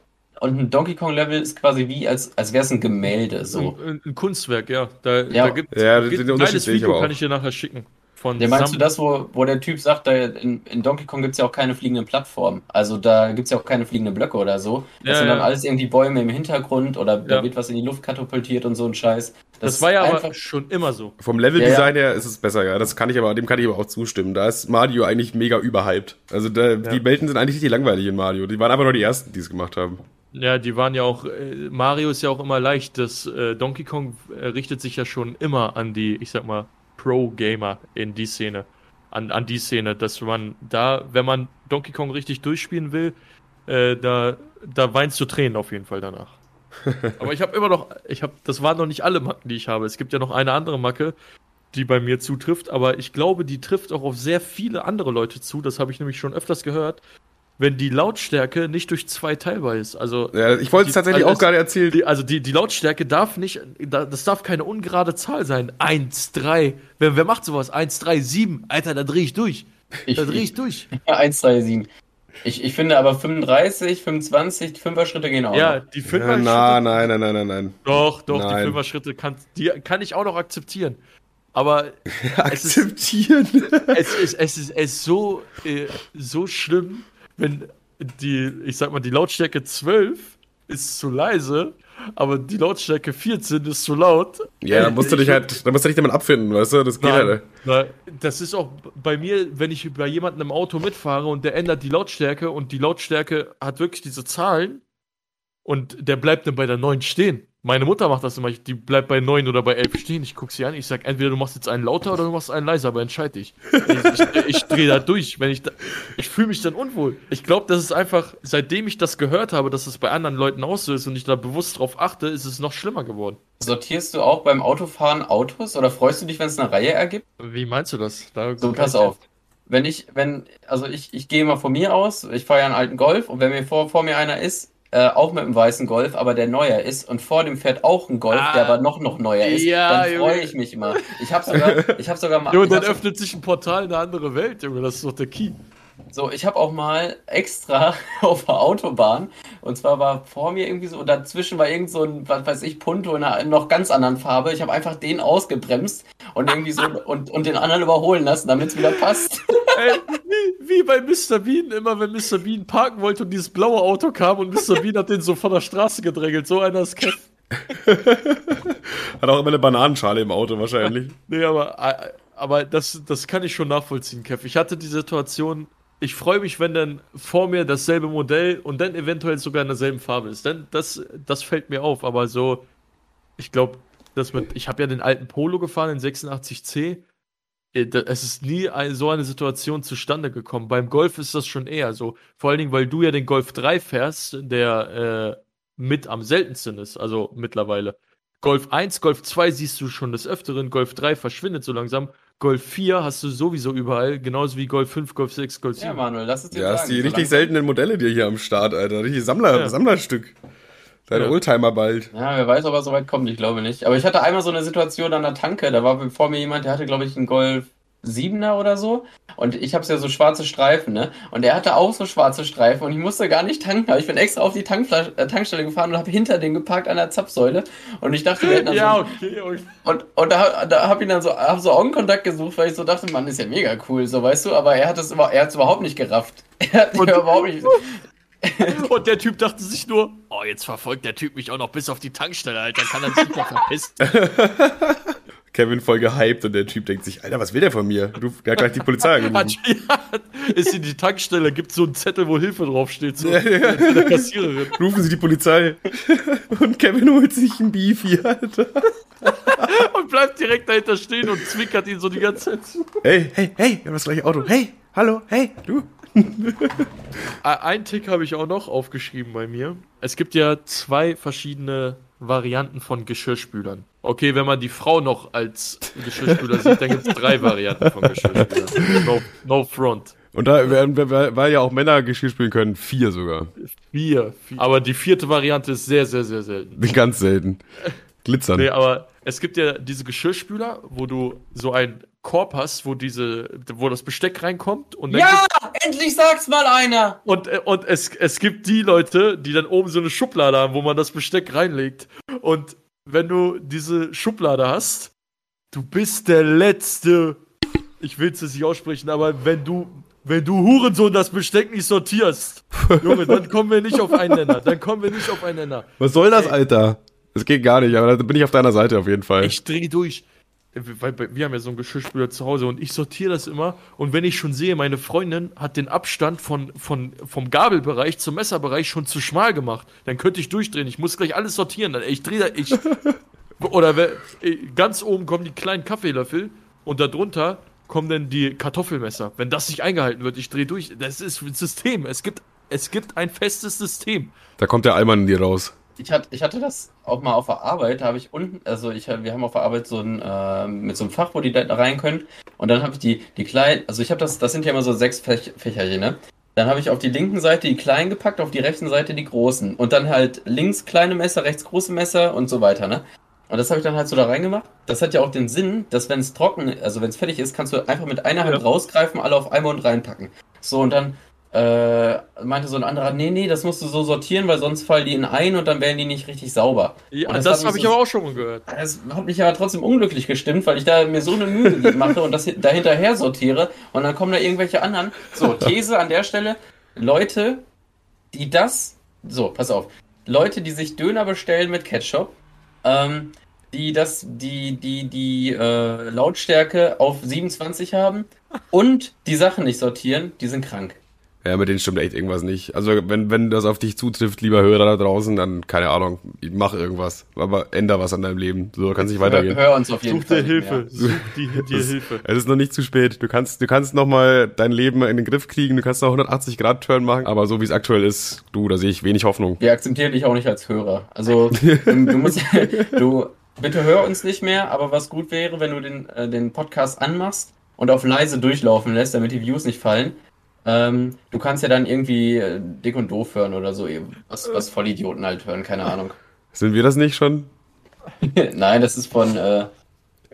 und ein Donkey Kong-Level ist quasi wie, als, als wäre es ein Gemälde, so. Ein, ein Kunstwerk, ja. Da, Ja. da gibt Ja, gibt den ein geiles Video, kann ich dir nachher schicken. Von Ja, meinst Sam- du das, wo, wo der Typ sagt, da in, in Donkey Kong gibt es ja auch keine fliegenden Plattformen. Also da gibt es ja auch keine fliegenden Blöcke oder so. Das Ja, sind dann ja. alles irgendwie Bäume im Hintergrund oder da wird was in die Luft katapultiert und so ein Scheiß. Das, war ja aber schon immer so. Vom Leveldesign her ist es besser, ja. Das kann ich aber, dem kann ich aber auch zustimmen. Da ist Mario eigentlich mega überhyped. Also da, die Welten sind eigentlich richtig langweilig in Mario. Die waren einfach nur die ersten, die es gemacht haben. Ja, die waren ja auch, äh, Mario ist ja auch immer leicht. Das äh, Donkey Kong äh, richtet sich ja schon immer an die, ich sag mal, Pro-Gamer in die Szene. An, an die Szene, dass man da, wenn man Donkey Kong richtig durchspielen will, äh, da, da weinst du Tränen auf jeden Fall danach. Aber ich habe immer noch, ich habe, das waren noch nicht alle Macken, die ich habe. Es gibt ja noch eine andere Macke, die bei mir zutrifft, aber ich glaube, die trifft auch auf sehr viele andere Leute zu. Das habe ich nämlich schon öfters gehört. Wenn die Lautstärke nicht durch zwei teilbar ist. Also Ja, ich wollte es Die- tatsächlich also auch gerade erzählen. die, also die, die Lautstärke darf nicht, da- das darf keine ungerade Zahl sein. 1, 3. Wer, wer macht sowas? 1, 3, 7. Alter, da drehe ich durch. Ich, Da drehe ich durch. 1, 3, 7. Ich, ich finde aber 35, 25, 5er Schritte gehen auch. Ja, die Ja, Fünfer-Schritte. na, nein, nein, nein, nein, nein. Doch, doch, die Nein. Fünfer-Schritte kann, die kann ich auch noch akzeptieren. Aber es ist, Akzeptieren. es ist, es ist, es ist so, äh, so schlimm, wenn die, ich sag mal, die Lautstärke 12 ist zu leise, aber die Lautstärke 14 ist zu laut. Ja, da Ey, musst du ich- dich halt, da musst du dich damit abfinden, weißt du? Das geht Nein, halt. nein, das ist auch bei mir, wenn ich bei jemandem im Auto mitfahre und der ändert die Lautstärke und die Lautstärke hat wirklich diese Zahlen und der bleibt dann bei der 9 stehen. Meine Mutter macht das immer, die bleibt bei 9 oder bei 11 stehen. Ich gucke sie an, ich sag, entweder du machst jetzt einen lauter oder du machst einen leiser, aber entscheid dich. Ich, ich, ich drehe da durch, wenn ich da, ich fühle mich dann unwohl. Ich glaube, das ist einfach, seitdem ich das gehört habe, dass es bei anderen Leuten auch so ist und ich da bewusst drauf achte, ist es noch schlimmer geworden. Sortierst du auch beim Autofahren Autos oder freust du dich, wenn es eine Reihe ergibt? Wie meinst du das? Da So, pass auf. Wenn ich, wenn, also ich, ich gehe mal von mir aus, ich fahre ja einen alten Golf und wenn mir vor, vor mir einer ist, äh, auch mit einem weißen Golf, aber der neuer ist und vor dem fährt auch ein Golf, Ah. der aber noch noch neuer ist, Ja, dann freue ich mich immer. Ich habe sogar, ich habe sogar mal, Junge, dann so- öffnet sich ein Portal in eine andere Welt, Junge. Das ist doch der Key. So, ich habe auch mal extra auf der Autobahn, und zwar war vor mir irgendwie so, und dazwischen war irgend so ein, was weiß ich, Punto in einer noch ganz anderen Farbe. Ich habe einfach den ausgebremst und irgendwie so und, und den anderen überholen lassen, damit es wieder passt. Ey, wie bei Mr. Bean, immer wenn Mr. Bean parken wollte und dieses blaue Auto kam und Mr. Bean hat den so von der Straße gedrängelt. So einer ist Kev. Hat auch immer eine Bananenschale im Auto wahrscheinlich. Nee, aber, äh, aber das, das kann ich schon nachvollziehen, Kev. Ich hatte die Situation, ich freue mich, wenn dann vor mir dasselbe Modell und dann eventuell sogar in derselben Farbe ist. Denn das, das fällt mir auf, aber so, ich glaube, das mit, ich habe ja den alten Polo gefahren, den 86C. Äh, Es ist nie ein, so eine Situation zustande gekommen. Beim Golf ist das schon eher so. Vor allen Dingen, weil du ja den Golf 3 fährst, der äh, mit am seltensten ist, also mittlerweile. Golf 1, Golf 2 siehst du schon des Öfteren, Golf 3 verschwindet so langsam. Golf 4 hast du sowieso überall, genauso wie Golf 5, Golf 6, Golf 7. Ja, Manuel, lass es dir Ja, hast sagen. die so richtig langsam- seltenen Modelle dir hier am Start, Alter. Richtig Sammler, Ja. Sammlerstück. Dein Ja. Oldtimer bald. Ja, wer weiß, ob er so weit kommt, ich glaube nicht. Aber ich hatte einmal so eine Situation an der Tanke, da war vor mir jemand, der hatte, glaube ich, einen Golf 7er oder so. Und ich habe ja so schwarze Streifen, ne? Und er hatte auch so schwarze Streifen und ich musste gar nicht tanken. Aber ich bin extra auf die Tankflas äh, Tankstelle gefahren und habe hinter den geparkt an der Zapfsäule. Und ich dachte, wir hätten dann Ja, so, okay. okay. und, und da, da habe ich dann so, hab so Augenkontakt gesucht, weil ich so dachte, Mann, ist ja mega cool, so weißt du, aber er hat es er hat's überhaupt nicht gerafft. Er hat überhaupt nicht. Und der Typ dachte sich nur, oh, jetzt verfolgt der Typ mich auch noch bis auf die Tankstelle, Alter, kann er sich mehr verpissen. Kevin voll gehypt und der Typ denkt sich, Alter, was will der von mir? Ruf, der hat gleich die Polizei angerufen. ist in die Tankstelle, gibt so einen Zettel, wo Hilfe draufsteht, so Ja, ja. der Kassiererin. Rufen Sie die Polizei. Und Kevin holt sich ein Beef hier, Alter. Und bleibt direkt dahinter stehen und zwinkert ihn so die ganze Zeit zu. Hey, hey, hey, wir haben das gleiche Auto. Hey, hallo, hey, du. Ein Tick habe ich auch noch aufgeschrieben bei mir. Es gibt ja zwei verschiedene Varianten von Geschirrspülern. Okay, wenn man die Frau noch als Geschirrspüler sieht, dann gibt es drei Varianten von Geschirrspülern. No, no front. Und da, werden- weil weil ja auch Männer Geschirr spielen können, vier sogar. Vier. Aber die vierte Variante ist sehr, sehr, sehr selten. Ganz selten. Glitzern. Nee, aber es gibt ja diese Geschirrspüler, wo du so einen Korb hast, wo diese, wo das Besteck reinkommt und dann Ja, endlich sagt's mal einer! Und, äh, und es, es gibt die Leute, die dann oben so eine Schublade haben, wo man das Besteck reinlegt. Und wenn du diese Schublade hast, du bist der Letzte. Ich will es jetzt nicht aussprechen, aber wenn du, wenn du Hurensohn das Besteck nicht sortierst, Junge, dann kommen wir nicht auf einen Nenner. Dann kommen wir nicht auf einen Nenner. Was soll das, Alter? Das geht gar nicht, aber da bin ich auf deiner Seite auf jeden Fall. Ich drehe durch. Weil wir haben ja so einen Geschirrspüler zu Hause und ich sortiere das immer. Und wenn ich schon sehe, meine Freundin hat den Abstand von, von, vom Gabelbereich zum Messerbereich schon zu schmal gemacht, dann könnte ich durchdrehen. Ich muss gleich alles sortieren. Ich drehe da, ich. Oder ganz oben kommen die kleinen Kaffeelöffel und darunter kommen dann die Kartoffelmesser. Wenn das nicht eingehalten wird, ich drehe durch. Das ist ein System. Es gibt, es gibt ein festes System. Da kommt der Allmann in dir raus. Ich hatte, ich hatte das auch mal auf der Arbeit, da habe ich unten, also ich, wir haben auf der Arbeit so ein, äh, mit so einem Fach, wo die da rein können. Und dann habe ich die, die kleinen, also ich habe das, das sind ja immer so sechs Fäch Fächerchen, ne? Dann habe ich auf die linken Seite die kleinen gepackt, auf die rechten Seite die großen. Und dann halt links kleine Messer, rechts große Messer und so weiter, ne? Und das habe ich dann halt so da reingemacht. Das hat ja auch den Sinn, dass wenn es trocken, also wenn es fertig ist, kannst du einfach mit einer Hand Ja. rausgreifen, alle auf einmal und reinpacken. So, und dann äh, meinte so ein anderer, nee, nee, das musst du so sortieren, weil sonst fallen die in ein und dann werden die nicht richtig sauber. Ja, Und das, mich habe ich so- aber auch schon mal gehört. Das hat mich aber trotzdem unglücklich gestimmt, weil ich da mir so eine Mühe mache und das hin- dahinterher sortiere und dann kommen da irgendwelche anderen. So, These an der Stelle, Leute, die das, so, pass auf, Leute, die sich Döner bestellen mit Ketchup, ähm, die das, die, die, die äh, Lautstärke auf 27 haben und die Sachen nicht sortieren, die sind krank. Ja, mit denen stimmt echt irgendwas nicht. Also wenn, wenn das auf dich zutrifft, lieber Hörer da draußen, dann keine Ahnung, mach irgendwas. Aber änder was an deinem Leben. So kann es nicht weitergehen. Hör, hör uns auf jeden Such Fall. dir Hilfe. Such die, dir Hilfe. Es ist noch nicht zu spät. Du kannst, du kannst noch mal dein Leben in den Griff kriegen. Du kannst noch 180 Grad Turn machen. Aber so wie es aktuell ist, du, da sehe ich wenig Hoffnung. Wir akzeptieren dich auch nicht als Hörer. Also du, du musst, du bitte hör uns nicht mehr, aber was gut wäre, wenn du den, äh, den Podcast anmachst und auf leise durchlaufen lässt, damit die Views nicht fallen. Ähm, du kannst ja dann irgendwie äh, dick und doof hören oder so, was, was Vollidioten halt hören, keine Ahnung. Sind wir das nicht schon? Nein, das ist von äh,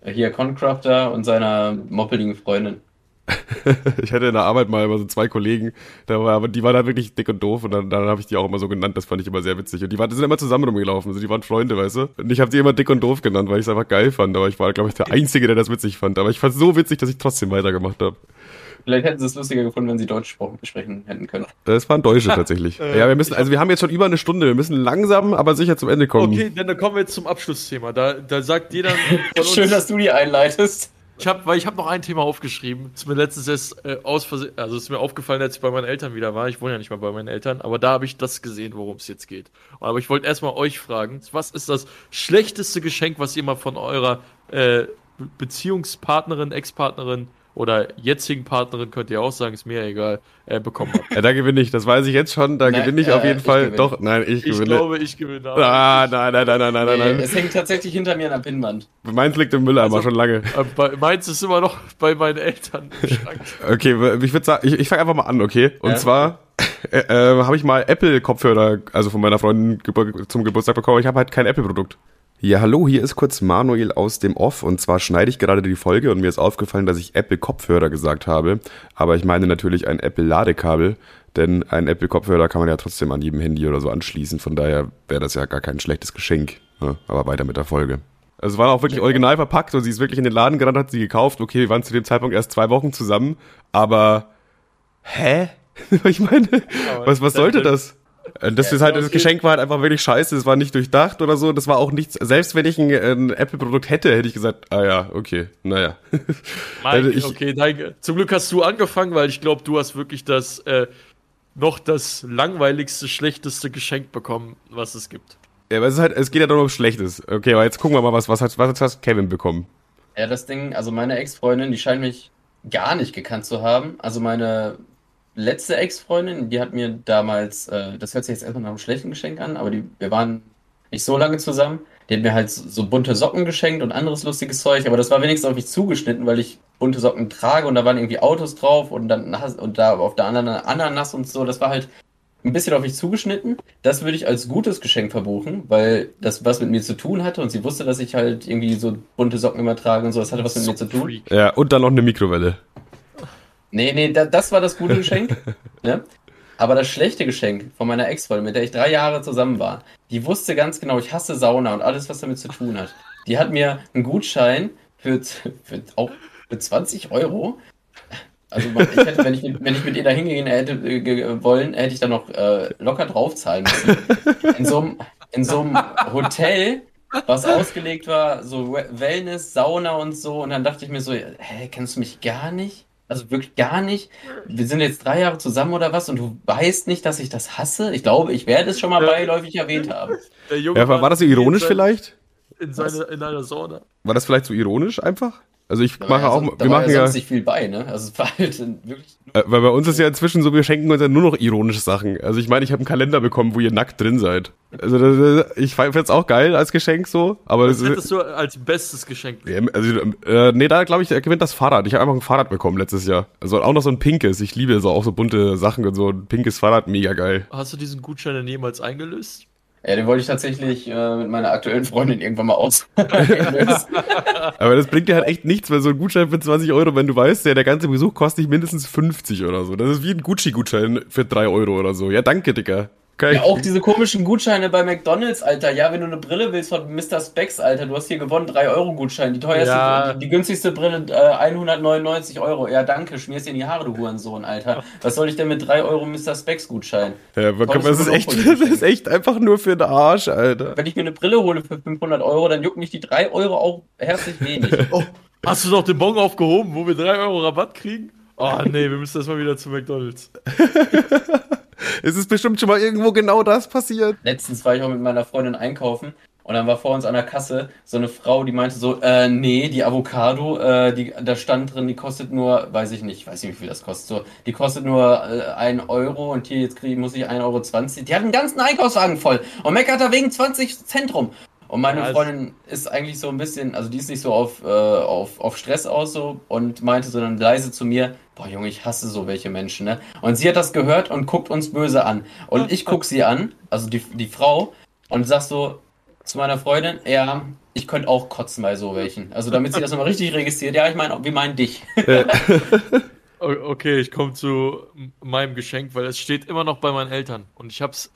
hier Concrafter und seiner moppeligen Freundin. Ich hatte in der Arbeit mal immer so zwei Kollegen, da war, aber die waren halt wirklich dick und doof und dann, dann habe ich die auch immer so genannt, das fand ich immer sehr witzig. Und die, waren, die sind immer zusammen rumgelaufen, also die waren Freunde, weißt du? Und ich habe sie immer dick und doof genannt, weil ich es einfach geil fand, aber ich war, glaube ich, der Einzige, der das witzig fand. Aber ich fand es so witzig, dass ich trotzdem weitergemacht habe. Vielleicht hätten sie es lustiger gefunden, wenn sie Deutsch sprechen hätten können. Das waren Deutsche tatsächlich. äh, ja, wir müssen, also wir haben jetzt schon über eine Stunde, wir müssen langsam, aber sicher zum Ende kommen. Okay, dann kommen wir jetzt zum Abschlussthema. Da, da sagt jeder von uns, Schön, dass du die einleitest. Ich habe, weil ich habe noch ein Thema aufgeschrieben. Ist mir letztens erst äh, aus Versehen, also ist mir aufgefallen, als ich bei meinen Eltern wieder war. Ich wohne ja nicht mehr bei meinen Eltern, aber da habe ich das gesehen, worum es jetzt geht. Aber ich wollte erstmal euch fragen, was ist das schlechteste Geschenk, was ihr mal von eurer äh, Be- Beziehungspartnerin, Ex-Partnerin oder jetzigen Partnerin, könnt ihr auch sagen, ist mir egal, äh, bekommen habt? Ja, da gewinne ich, das weiß ich jetzt schon, da Nein, gewinne ich äh, auf jeden ich Fall. gewinne. Doch, nein, ich, Ich gewinne. glaube, ich gewinne. aber- ah, nein, nein, nein, nein, nein, nein, Nee, nein. es hängt tatsächlich hinter mir an der Pinnwand. Meins liegt im Mülleimer Also- schon lange. Äh, bei, meins ist immer noch bei meinen Eltern im Schrank. Okay, ich würde sagen, ich, ich fange einfach mal an, okay? Und Ja. zwar äh, äh, habe ich mal Apple-Kopfhörer, also von meiner Freundin gebur zum Geburtstag bekommen. aber Ich habe halt kein Apple-Produkt. Ja, hallo, hier ist kurz Manuel aus dem Off. Und zwar schneide ich gerade die Folge und mir ist aufgefallen, dass ich Apple-Kopfhörer gesagt habe. Aber ich meine natürlich ein Apple-Ladekabel, denn ein Apple-Kopfhörer kann man ja trotzdem an jedem Handy oder so anschließen. Von daher wäre das ja gar kein schlechtes Geschenk. Ne? Aber weiter mit der Folge. Also es war auch wirklich original verpackt und sie ist wirklich in den Laden gerannt, hat sie gekauft. Okay, wir waren zu dem Zeitpunkt erst zwei Wochen zusammen, aber hä? ich meine, was, was sollte das? Äh, Das ist halt, das. Geschenk war halt einfach wirklich scheiße, es war nicht durchdacht oder so, das war auch nichts, selbst wenn ich ein, ein Apple-Produkt hätte, hätte ich gesagt, ah ja, okay, naja. Also Mike, ich- okay, nein, zum Glück hast du angefangen, weil ich glaube, du hast wirklich das äh, noch das langweiligste, schlechteste Geschenk bekommen, was es gibt. Ja, aber es ist halt, es geht ja doch um Schlechtes. Okay, aber jetzt gucken wir mal, was, was hat, was hat Kevin bekommen? Ja, das Ding, also meine Ex-Freundin, die scheint mich gar nicht gekannt zu haben. Also meine letzte Ex-Freundin, die hat mir damals, äh, das hört sich jetzt erstmal nach einem schlechten Geschenk an, aber die, wir waren nicht so lange zusammen. Die hat mir halt so, so bunte Socken geschenkt und anderes lustiges Zeug, aber das war wenigstens auf mich zugeschnitten, weil ich bunte Socken trage und da waren irgendwie Autos drauf und dann und da auf der anderen Ananas und so. Das war halt ein bisschen auf mich zugeschnitten. Das würde ich als gutes Geschenk verbuchen, weil das was mit mir zu tun hatte und sie wusste, dass ich halt irgendwie so bunte Socken immer trage und so. Das hatte was mit mir zu tun. Ja, und dann noch eine Mikrowelle. Nee, nee, da, das war das gute Geschenk. ne? Aber das schlechte Geschenk von meiner Ex-Freundin, mit der ich drei Jahre zusammen war, die wusste ganz genau, ich hasse Sauna und alles, was damit zu tun hat. Die hat mir einen Gutschein für, für, auch für 20 Euro. Also ich hätte, wenn ich, mit- wenn ich mit ihr da hingehen hätte äh, wollen, hätte ich da noch äh, locker draufzahlen müssen. In so einem, in so einem Hotel, was ausgelegt war, so We- Wellness, Sauna und so. Und dann dachte ich mir so, hä, kennst du mich gar nicht? Also wirklich gar nicht. Wir sind jetzt drei Jahre zusammen oder was und du weißt nicht, dass ich das hasse? Ich glaube, ich werde es schon mal beiläufig erwähnt haben. Der Junge Ja, war, das so ironisch in, vielleicht? In, seine, in einer Sauna. War das vielleicht so ironisch einfach? Also ich mache ja auch, so- da wir machen ja ja, nicht viel bei, ne? Also es war halt wirklich. äh, weil bei uns ist ja inzwischen so, wir schenken uns ja nur noch ironische Sachen. Also ich meine, ich habe einen Kalender bekommen, wo ihr nackt drin seid. Also das, das- ich finde es auch geil als Geschenk so, aber Das das, hättest du als bestes Geschenk. Ja, also, äh, nee, da glaube ich, er gewinnt das Fahrrad. Ich habe einfach ein Fahrrad bekommen letztes Jahr. Also auch noch so ein pinkes. Ich liebe so auch so bunte Sachen und so ein pinkes Fahrrad, mega geil. Hast du diesen Gutschein denn jemals eingelöst? Ja, den wollte ich tatsächlich äh, mit meiner aktuellen Freundin irgendwann mal aus. Aber das bringt dir halt echt nichts, weil so ein Gutschein für 20 Euro, wenn du weißt, ja, der ganze Besuch kostet dich mindestens 50 oder so. Das ist wie ein Gucci-Gutschein für 3 Euro oder so. Ja, danke, Dicker. Okay. Ja, auch diese komischen Gutscheine bei McDonalds, Alter. Ja, wenn du eine Brille willst von Mr. Specs, Alter, du hast hier gewonnen, 3-Euro-Gutschein. Die teuerste, ja. die, die, günstigste Brille, äh, 199 Euro. Ja, danke, schmierst dir in die Haare, du Hurensohn, Alter. Was soll ich denn mit 3 Euro Mr. Specs-Gutschein? Ja, aber komm, das, ist echt, das ist echt einfach nur für den Arsch, Alter. Wenn ich mir eine Brille hole für 500 Euro, dann juckt mich die 3 Euro auch herzlich wenig. oh, hast du doch den Bon aufgehoben, wo wir 3 Euro Rabatt kriegen? Oh nee, wir müssen erstmal wieder zu McDonalds. es ist bestimmt schon mal irgendwo genau das passiert. Letztens war ich auch mit meiner Freundin einkaufen und dann war vor uns an der Kasse so eine Frau, die meinte so, äh, nee, die Avocado, äh, die, da stand drin, die kostet nur, weiß ich nicht, weiß nicht, wie viel das kostet, so, die kostet nur äh, 1 Euro und hier jetzt krieg, muss ich 1,20 Euro. Die hat einen ganzen Einkaufswagen voll und meckert da wegen 20 Cent rum. Und meine ja, Freundin ist eigentlich so ein bisschen, also die ist nicht so auf, äh, auf, auf Stress aus so und meinte so dann leise zu mir, boah Junge, ich hasse so welche Menschen, ne? Und sie hat das gehört und guckt uns böse an. Und ich guck sie an, also die, die Frau, und sag so zu meiner Freundin, ja, ich könnte auch kotzen bei so welchen. Also damit sie das nochmal richtig registriert. Ja, ich meine, wir meinen dich. okay, ich komme zu meinem Geschenk, weil es steht immer noch bei meinen Eltern. Und ich habe es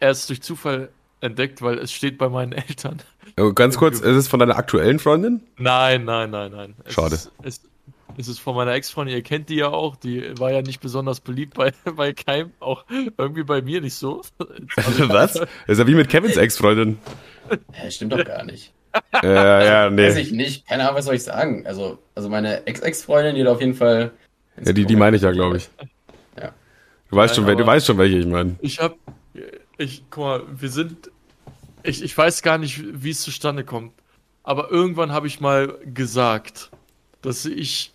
erst durch Zufall entdeckt, weil es steht bei meinen Eltern. Ganz kurz, ist es von deiner aktuellen Freundin? Nein, nein, nein, nein. Es Schade. Ist, es, es ist von meiner Ex-Freundin, ihr kennt die ja auch, die war ja nicht besonders beliebt bei, bei Keim, auch irgendwie bei mir nicht so. Also, Was? Das ist ja wie mit Kevins Ex-Freundin. Ja, stimmt doch gar nicht. Ja, ja, nee. Weiß ich nicht. Keine Ahnung, was soll ich sagen. Also, also meine Ex-Ex-Freundin, die hat auf jeden Fall. Ja, die, die meine ich ja, glaube ich. Ja. Du weißt, Nein, schon, du weißt schon, welche ich meine. Ich hab. Ich, guck mal, wir sind ich, ich weiß gar nicht, wie es zustande kommt. Aber irgendwann habe ich mal gesagt, dass ich.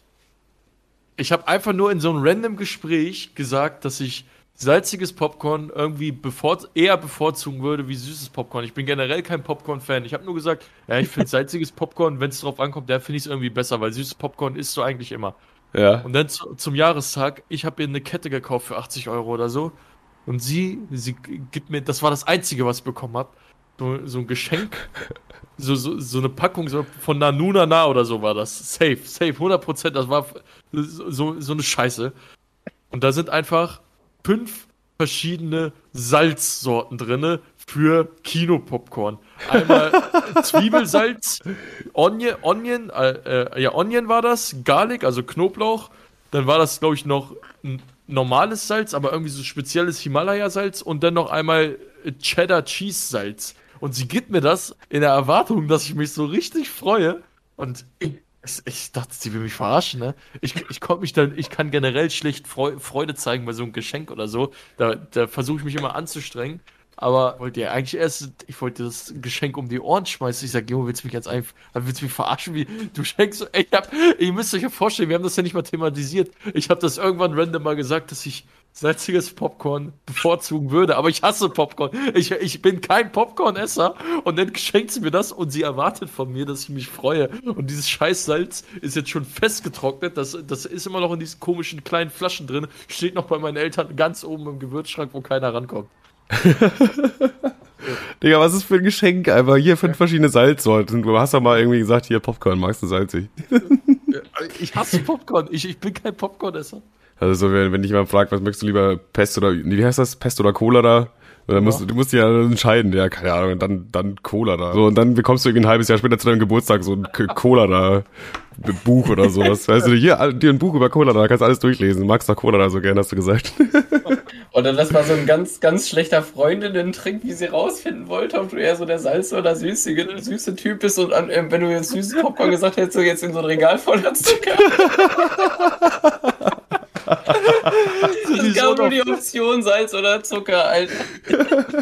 Ich habe einfach nur in so einem random Gespräch gesagt, dass ich salziges Popcorn irgendwie bevor, eher bevorzugen würde wie süßes Popcorn. Ich bin generell kein Popcorn-Fan. Ich habe nur gesagt, ja, ich finde salziges Popcorn, wenn es drauf ankommt, der finde ich es irgendwie besser, weil süßes Popcorn isst du eigentlich immer. Ja. Und dann zu, zum Jahrestag, ich habe ihr eine Kette gekauft für 80 Euro oder so. Und sie, sie gibt mir, das war das Einzige, was ich bekommen habe so, so ein Geschenk, so, so, so eine Packung so von Nanunana oder so war das. Safe, safe, 100%. Das war so, so eine Scheiße. Und da sind einfach fünf verschiedene Salzsorten drin für Kinopopcorn. Einmal Zwiebelsalz, Onion, Onion äh, äh, ja, Onion war das, Garlic, also Knoblauch. Dann war das, glaube ich, noch ein normales Salz, aber irgendwie so spezielles Himalaya-Salz und dann noch einmal Cheddar Cheese Salz. Und sie gibt mir das in der Erwartung, dass ich mich so richtig freue. Und ich, dachte, sie will mich verarschen, ne? Ich, ich konnte mich dann, ich kann generell schlecht Freude zeigen bei so einem Geschenk oder so. Da, da versuche ich mich immer anzustrengen. Aber wollte ja eigentlich erst, ich wollte das Geschenk um die Ohren schmeißen. Ich sag, Junge, willst du mich jetzt einfach, willst du mich verarschen? Wie, du schenkst, ey, ich hab, ihr müsst euch ja vorstellen, wir haben das ja nicht mal thematisiert. Ich habe das irgendwann random mal gesagt, dass ich salziges Popcorn bevorzugen würde, aber ich hasse Popcorn. Ich, ich bin kein Popcorn-Esser und dann schenkt sie mir das und sie erwartet von mir, dass ich mich freue. Und dieses Scheißsalz ist jetzt schon festgetrocknet. Das, das ist immer noch in diesen komischen kleinen Flaschen drin. Steht noch bei meinen Eltern ganz oben im Gewürzschrank, wo keiner rankommt. Digga, was ist für ein Geschenk? Einfach hier fünf verschiedene Salzsorten. Du hast doch mal irgendwie gesagt, hier Popcorn, magst du salzig? ich hasse Popcorn. Ich, ich bin kein Popcorn-Esser. Also so, wenn, wenn dich jemand fragt, was möchtest du lieber, Pest oder, wie heißt das, Pest oder Cola da? Dann musst, ja. du musst dich ja entscheiden, ja, keine Ahnung, und dann, dann Cola da. So, und dann bekommst du irgendwie ein halbes Jahr später zu deinem Geburtstag so ein Cola da, Buch oder sowas. weißt du, hier, dir ein Buch über Cola da, kannst alles durchlesen. Magst doch Cola da so gern, hast du gesagt. Oder das war so ein ganz, ganz schlechter Freundinnen-Trick, wie sie rausfinden wollte, ob du eher so der Salz- oder süße, süße Typ bist und an, äh, wenn du jetzt süßes Popcorn gesagt hättest, du jetzt in so ein Regal voller Zucker. es gab nur die Option Salz oder Zucker, Alter.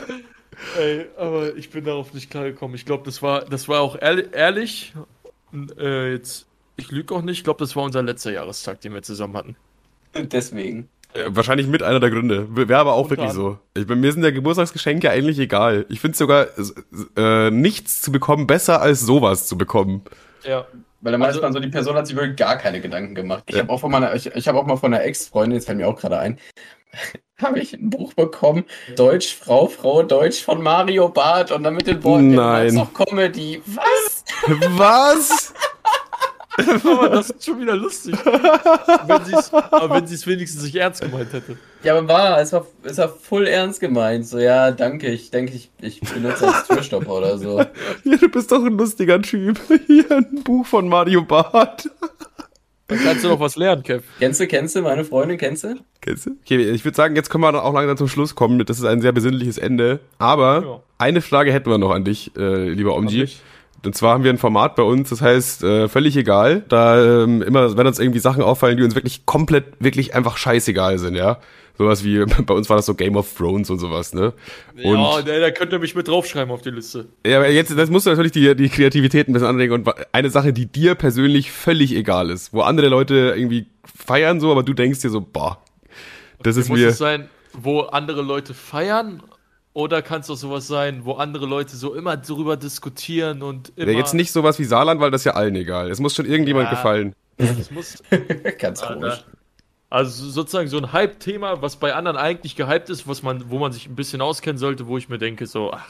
Ey, aber ich bin darauf nicht klargekommen. Ich glaube, das war, das war auch ehrlich. ehrlich äh, jetzt, ich lüge auch nicht. Ich glaube, das war unser letzter Jahrestag, den wir zusammen hatten. Deswegen. Wahrscheinlich mit einer der Gründe. Wäre aber auch Unter wirklich so. Ich, mir sind ja Geburtstagsgeschenke eigentlich egal. Ich finde sogar äh, nichts zu bekommen besser als sowas zu bekommen. Ja. Weil dann also, weiß man so, die Person hat sich wirklich gar keine Gedanken gemacht. Ich ja. habe auch von meiner, ich, ich habe auch mal von einer Ex-Freundin, jetzt fällt mir auch gerade ein, habe ich ein Buch bekommen. Deutsch, Frau, Frau, Deutsch von Mario Barth und dann mit den Worten Nein. noch Comedy. Was? Was? Aber das ist schon wieder lustig. wenn sie's, aber wenn sie es wenigstens nicht ernst gemeint hätte. Ja, aber war, es war, es war voll ernst gemeint. So, ja, danke, ich denke, ich, ich benutze als Türstopper oder so. Ja, du bist doch ein lustiger Typ. Hier ein Buch von Mario Barth. Dann kannst du noch was lernen, Kev. Kennst du, kennst du, meine Freundin, kennst du? Kennst du? Okay, ich würde sagen, jetzt können wir dann auch langsam zum Schluss kommen. Das ist ein sehr besinnliches Ende. Aber Ja. eine Frage hätten wir noch an dich, äh, lieber Omji. Und zwar haben wir ein Format bei uns, das heißt äh, völlig egal. Da ähm, immer, wenn uns irgendwie Sachen auffallen, die uns wirklich komplett, wirklich einfach scheißegal sind, ja. Sowas wie, bei uns war das so Game of Thrones und sowas, ne? Und ja, da, da könnt ihr mich mit draufschreiben auf die Liste. Ja, aber jetzt, das musst du natürlich die, die Kreativität ein bisschen anregen und eine Sache, die dir persönlich völlig egal ist, wo andere Leute irgendwie feiern so, aber du denkst dir so, boah, das ist Muss mir, es sein, wo andere Leute feiern? Oder kann es auch sowas sein, wo andere Leute so immer darüber diskutieren und immer. ja, jetzt nicht sowas wie Saarland, weil das ist ja allen egal. Es muss schon irgendjemand Ja. gefallen. Es muss, Ganz komisch. also sozusagen so ein Hype-Thema, was bei anderen eigentlich gehypt ist, was man, wo man sich ein bisschen auskennen sollte, wo ich mir denke, so, ach,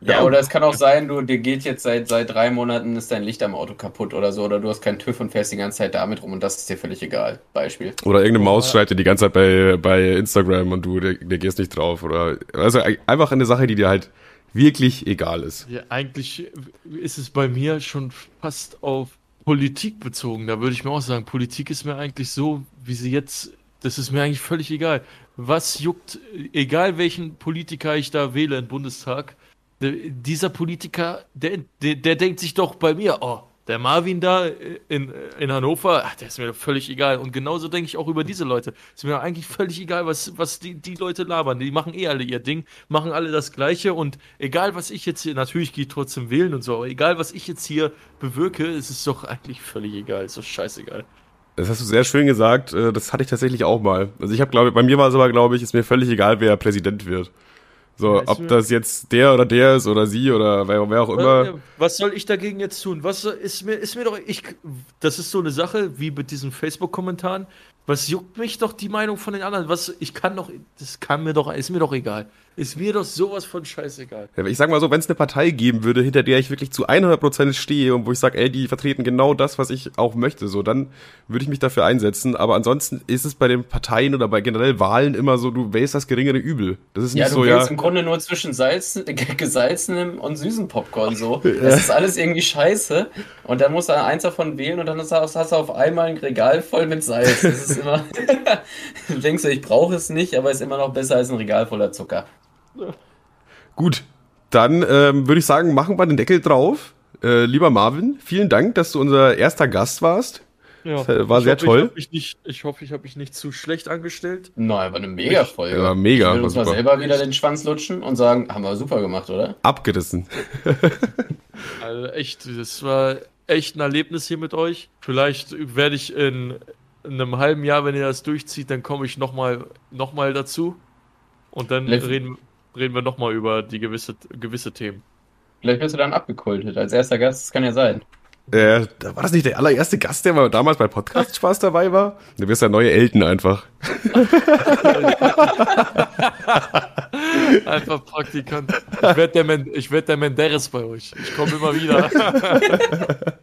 Ja, oder es kann auch sein, du, dir geht jetzt seit, seit drei Monaten ist dein Licht am Auto kaputt oder so, oder du hast keinen TÜV und fährst die ganze Zeit damit rum und das ist dir völlig egal. Beispiel. Oder irgendeine Maus schreibt dir die ganze Zeit bei, bei Instagram und du, der, der gehst nicht drauf. Oder also einfach eine Sache, die dir halt wirklich egal ist. Ja, eigentlich ist es bei mir schon fast auf Politik bezogen. Da würde ich mir auch sagen, Politik ist mir eigentlich so, wie sie jetzt, das ist mir eigentlich völlig egal. Was juckt, egal welchen Politiker ich da wähle im Bundestag, dieser Politiker, der, der, der denkt sich doch bei mir, oh, der Marvin da in, in Hannover, ach, der ist mir doch völlig egal. Und genauso denke ich auch über diese Leute. Ist mir eigentlich völlig egal, was, was die, die Leute labern. Die machen eh alle ihr Ding, machen alle das Gleiche. Und egal, was ich jetzt hier, natürlich gehe ich trotzdem wählen und so, aber egal, was ich jetzt hier bewirke, ist es doch eigentlich völlig egal. Ist doch scheißegal. Das hast du sehr schön gesagt. äh, Das hatte ich tatsächlich auch mal. Also ich habe, glaube bei mir war es aber, glaube ich, ist mir völlig egal, wer Präsident wird. So, ob das jetzt der oder der ist oder sie oder wer, wer auch immer. Äh, Was soll ich dagegen jetzt tun? Was ist mir, ist mir doch, ich, das ist so eine Sache wie mit diesen Facebook-Kommentaren. Was juckt mich doch die Meinung von den anderen? Was, ich kann doch, das kann mir doch, ist mir doch egal. Ist mir doch sowas von scheißegal. Ja, Ich sag mal so, wenn es eine Partei geben würde, hinter der ich wirklich zu 100% stehe und wo ich sage, ey, die vertreten genau das, was ich auch möchte, so, dann würde ich mich dafür einsetzen. Aber ansonsten ist es bei den Parteien oder bei generell Wahlen immer so, du wählst das geringere Übel. Das ist nicht Ja, du so, ja. wählst im Grunde nur zwischen Salz, gesalzenem und süßen Popcorn so. Das ist alles irgendwie scheiße. Und dann musst du eins davon wählen und dann hast du, hast du auf einmal ein Regal voll mit Salz. Das ist immer. du denkst du, ich brauche es nicht, aber ist immer noch besser als ein Regal voller Zucker. Gut, dann ähm, würde ich sagen, machen wir den Deckel drauf. Äh, lieber Marvin, vielen Dank, dass du unser erster Gast warst. Ja, Das war ich sehr hoffe, toll. Ich, nicht, ich hoffe, ich habe mich nicht zu schlecht angestellt. Nein, aber eine Mega-Folge. Ja, mega, Ich will war uns mal selber wieder den Schwanz lutschen und sagen, haben wir super gemacht, oder? Abgerissen. Also echt, das war echt ein Erlebnis hier mit euch. Vielleicht werde ich in, in einem halben Jahr, wenn ihr das durchzieht, dann komme ich nochmal noch mal dazu. Und dann Vielleicht- reden, reden wir nochmal über die gewisse, gewisse Themen. Vielleicht wirst du dann abgekultet als erster Gast. Das kann ja sein. Äh, war das nicht der allererste Gast, der mal damals bei Podcast Spaß dabei war? Du wirst der neue Elton einfach. Einfach Praktikant. Ich werde der, Men ich werd der Menderes bei euch. Ich komme immer wieder.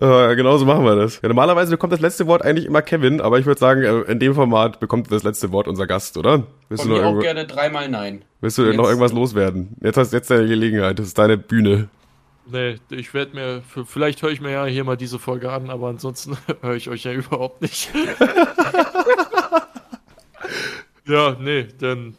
Äh, genauso machen wir das. Ja, normalerweise bekommt das letzte Wort eigentlich immer Kevin, aber ich würde sagen, äh, in dem Format bekommt das letzte Wort unser Gast, oder? Willst Von du, noch, mir auch gerne dreimal Nein. willst du Jetzt- noch irgendwas loswerden? Jetzt hast jetzt deine Gelegenheit, das ist deine Bühne. Nee, ich werde mir, vielleicht höre ich mir ja hier mal diese Folge an, aber ansonsten höre ich euch ja überhaupt nicht. ja, nee, dann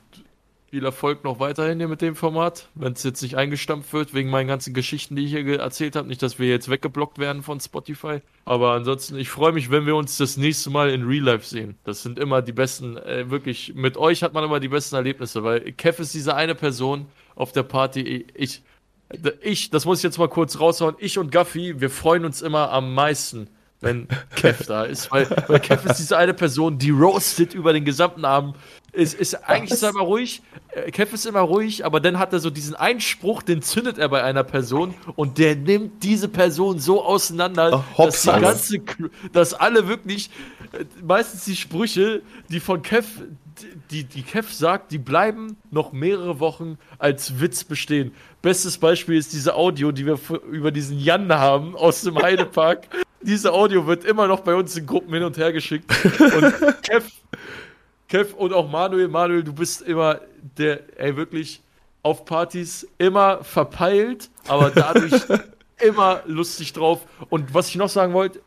viel Erfolg noch weiterhin hier mit dem Format, wenn es jetzt nicht eingestampft wird, wegen meinen ganzen Geschichten, die ich hier erzählt habe. Nicht, dass wir jetzt weggeblockt werden von Spotify. Aber ansonsten, ich freue mich, wenn wir uns das nächste Mal in Real Life sehen. Das sind immer die besten, äh, wirklich, mit euch hat man immer die besten Erlebnisse, weil Kev ist diese eine Person auf der Party. Ich, ich, das muss ich jetzt mal kurz raushauen, ich und Gaffi, wir freuen uns immer am meisten, wenn Kev da ist, weil, weil Kev ist diese eine Person, die roastet über den gesamten Abend. ist, ist eigentlich ist er immer ruhig. Äh, Kev ist immer ruhig, aber dann hat er so diesen Einspruch, den zündet er bei einer Person und der nimmt diese Person so auseinander, hops, dass die ganze, dass alle wirklich, äh, meistens die Sprüche, die von Kev, die, die Kev sagt, die bleiben noch mehrere Wochen als Witz bestehen. Bestes Beispiel ist diese Audio, die wir über diesen Jan haben aus dem Heidepark. Diese Audio wird immer noch bei uns in Gruppen hin und her geschickt. Und Kev, Kev und auch Manuel, Manuel, du bist immer der, ey, wirklich auf Partys immer verpeilt, aber dadurch immer lustig drauf. Und was ich noch sagen wollte,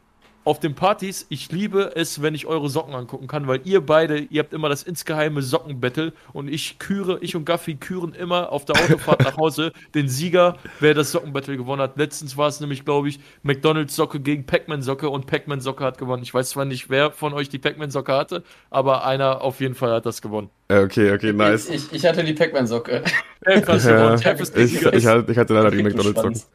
auf den Partys, ich liebe es, wenn ich eure Socken angucken kann, weil ihr beide, ihr habt immer das insgeheime Sockenbattle und ich küre, ich und Gaffi küren immer auf der Autofahrt nach Hause den Sieger, wer das Sockenbattle gewonnen hat. Letztens war es nämlich, glaube ich, McDonalds Socke gegen Pac-Man Socke und Pac-Man Socke hat gewonnen. Ich weiß zwar nicht, wer von euch die Pac-Man Socke hatte, aber einer auf jeden Fall hat das gewonnen. Okay, okay, nice. Ich, ich hatte die Pac-Man-Socke. Kev hat Ja, ich, ich, hatte- ich hatte leider die McDonalds-Socken. Schwanz.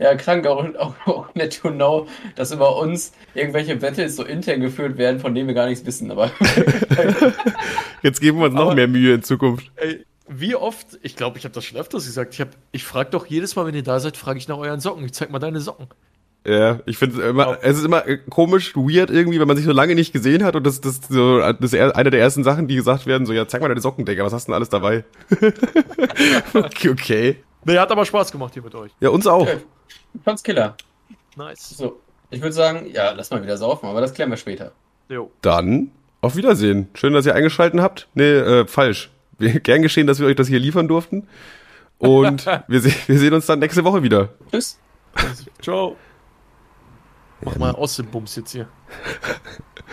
Ja, krank, auch, auch, auch nett to know, dass über uns irgendwelche Battles so intern geführt werden, von denen wir gar nichts wissen, aber Jetzt geben wir uns noch Aber- mehr Mühe in Zukunft. Ey, wie oft, ich glaube, ich habe das schon öfters gesagt, ich, hab, ich frage doch jedes Mal, wenn ihr da seid, frage ich nach euren Socken. Ich zeig mal deine Socken. Ja, ich finde immer, Ja. es ist immer äh, komisch, weird irgendwie, wenn man sich so lange nicht gesehen hat und das, das so, das ist eine der ersten Sachen, die gesagt werden, so, ja, zeig mal deine Socken, Digga, was hast du denn alles dabei? okay, okay. Nee, hat aber Spaß gemacht hier mit euch. Ja, uns auch. ich fand's Killer. Nice. So, ich würde sagen, ja, lass mal wieder saufen, aber das klären wir später. Jo. Dann auf Wiedersehen. Schön, dass ihr eingeschalten habt. Nee, äh, falsch. Gern geschehen, dass wir euch das hier liefern durften. Und wir, se wir sehen uns dann nächste Woche wieder. Tschüss. Ciao. Mach mal aus dem Bums jetzt hier.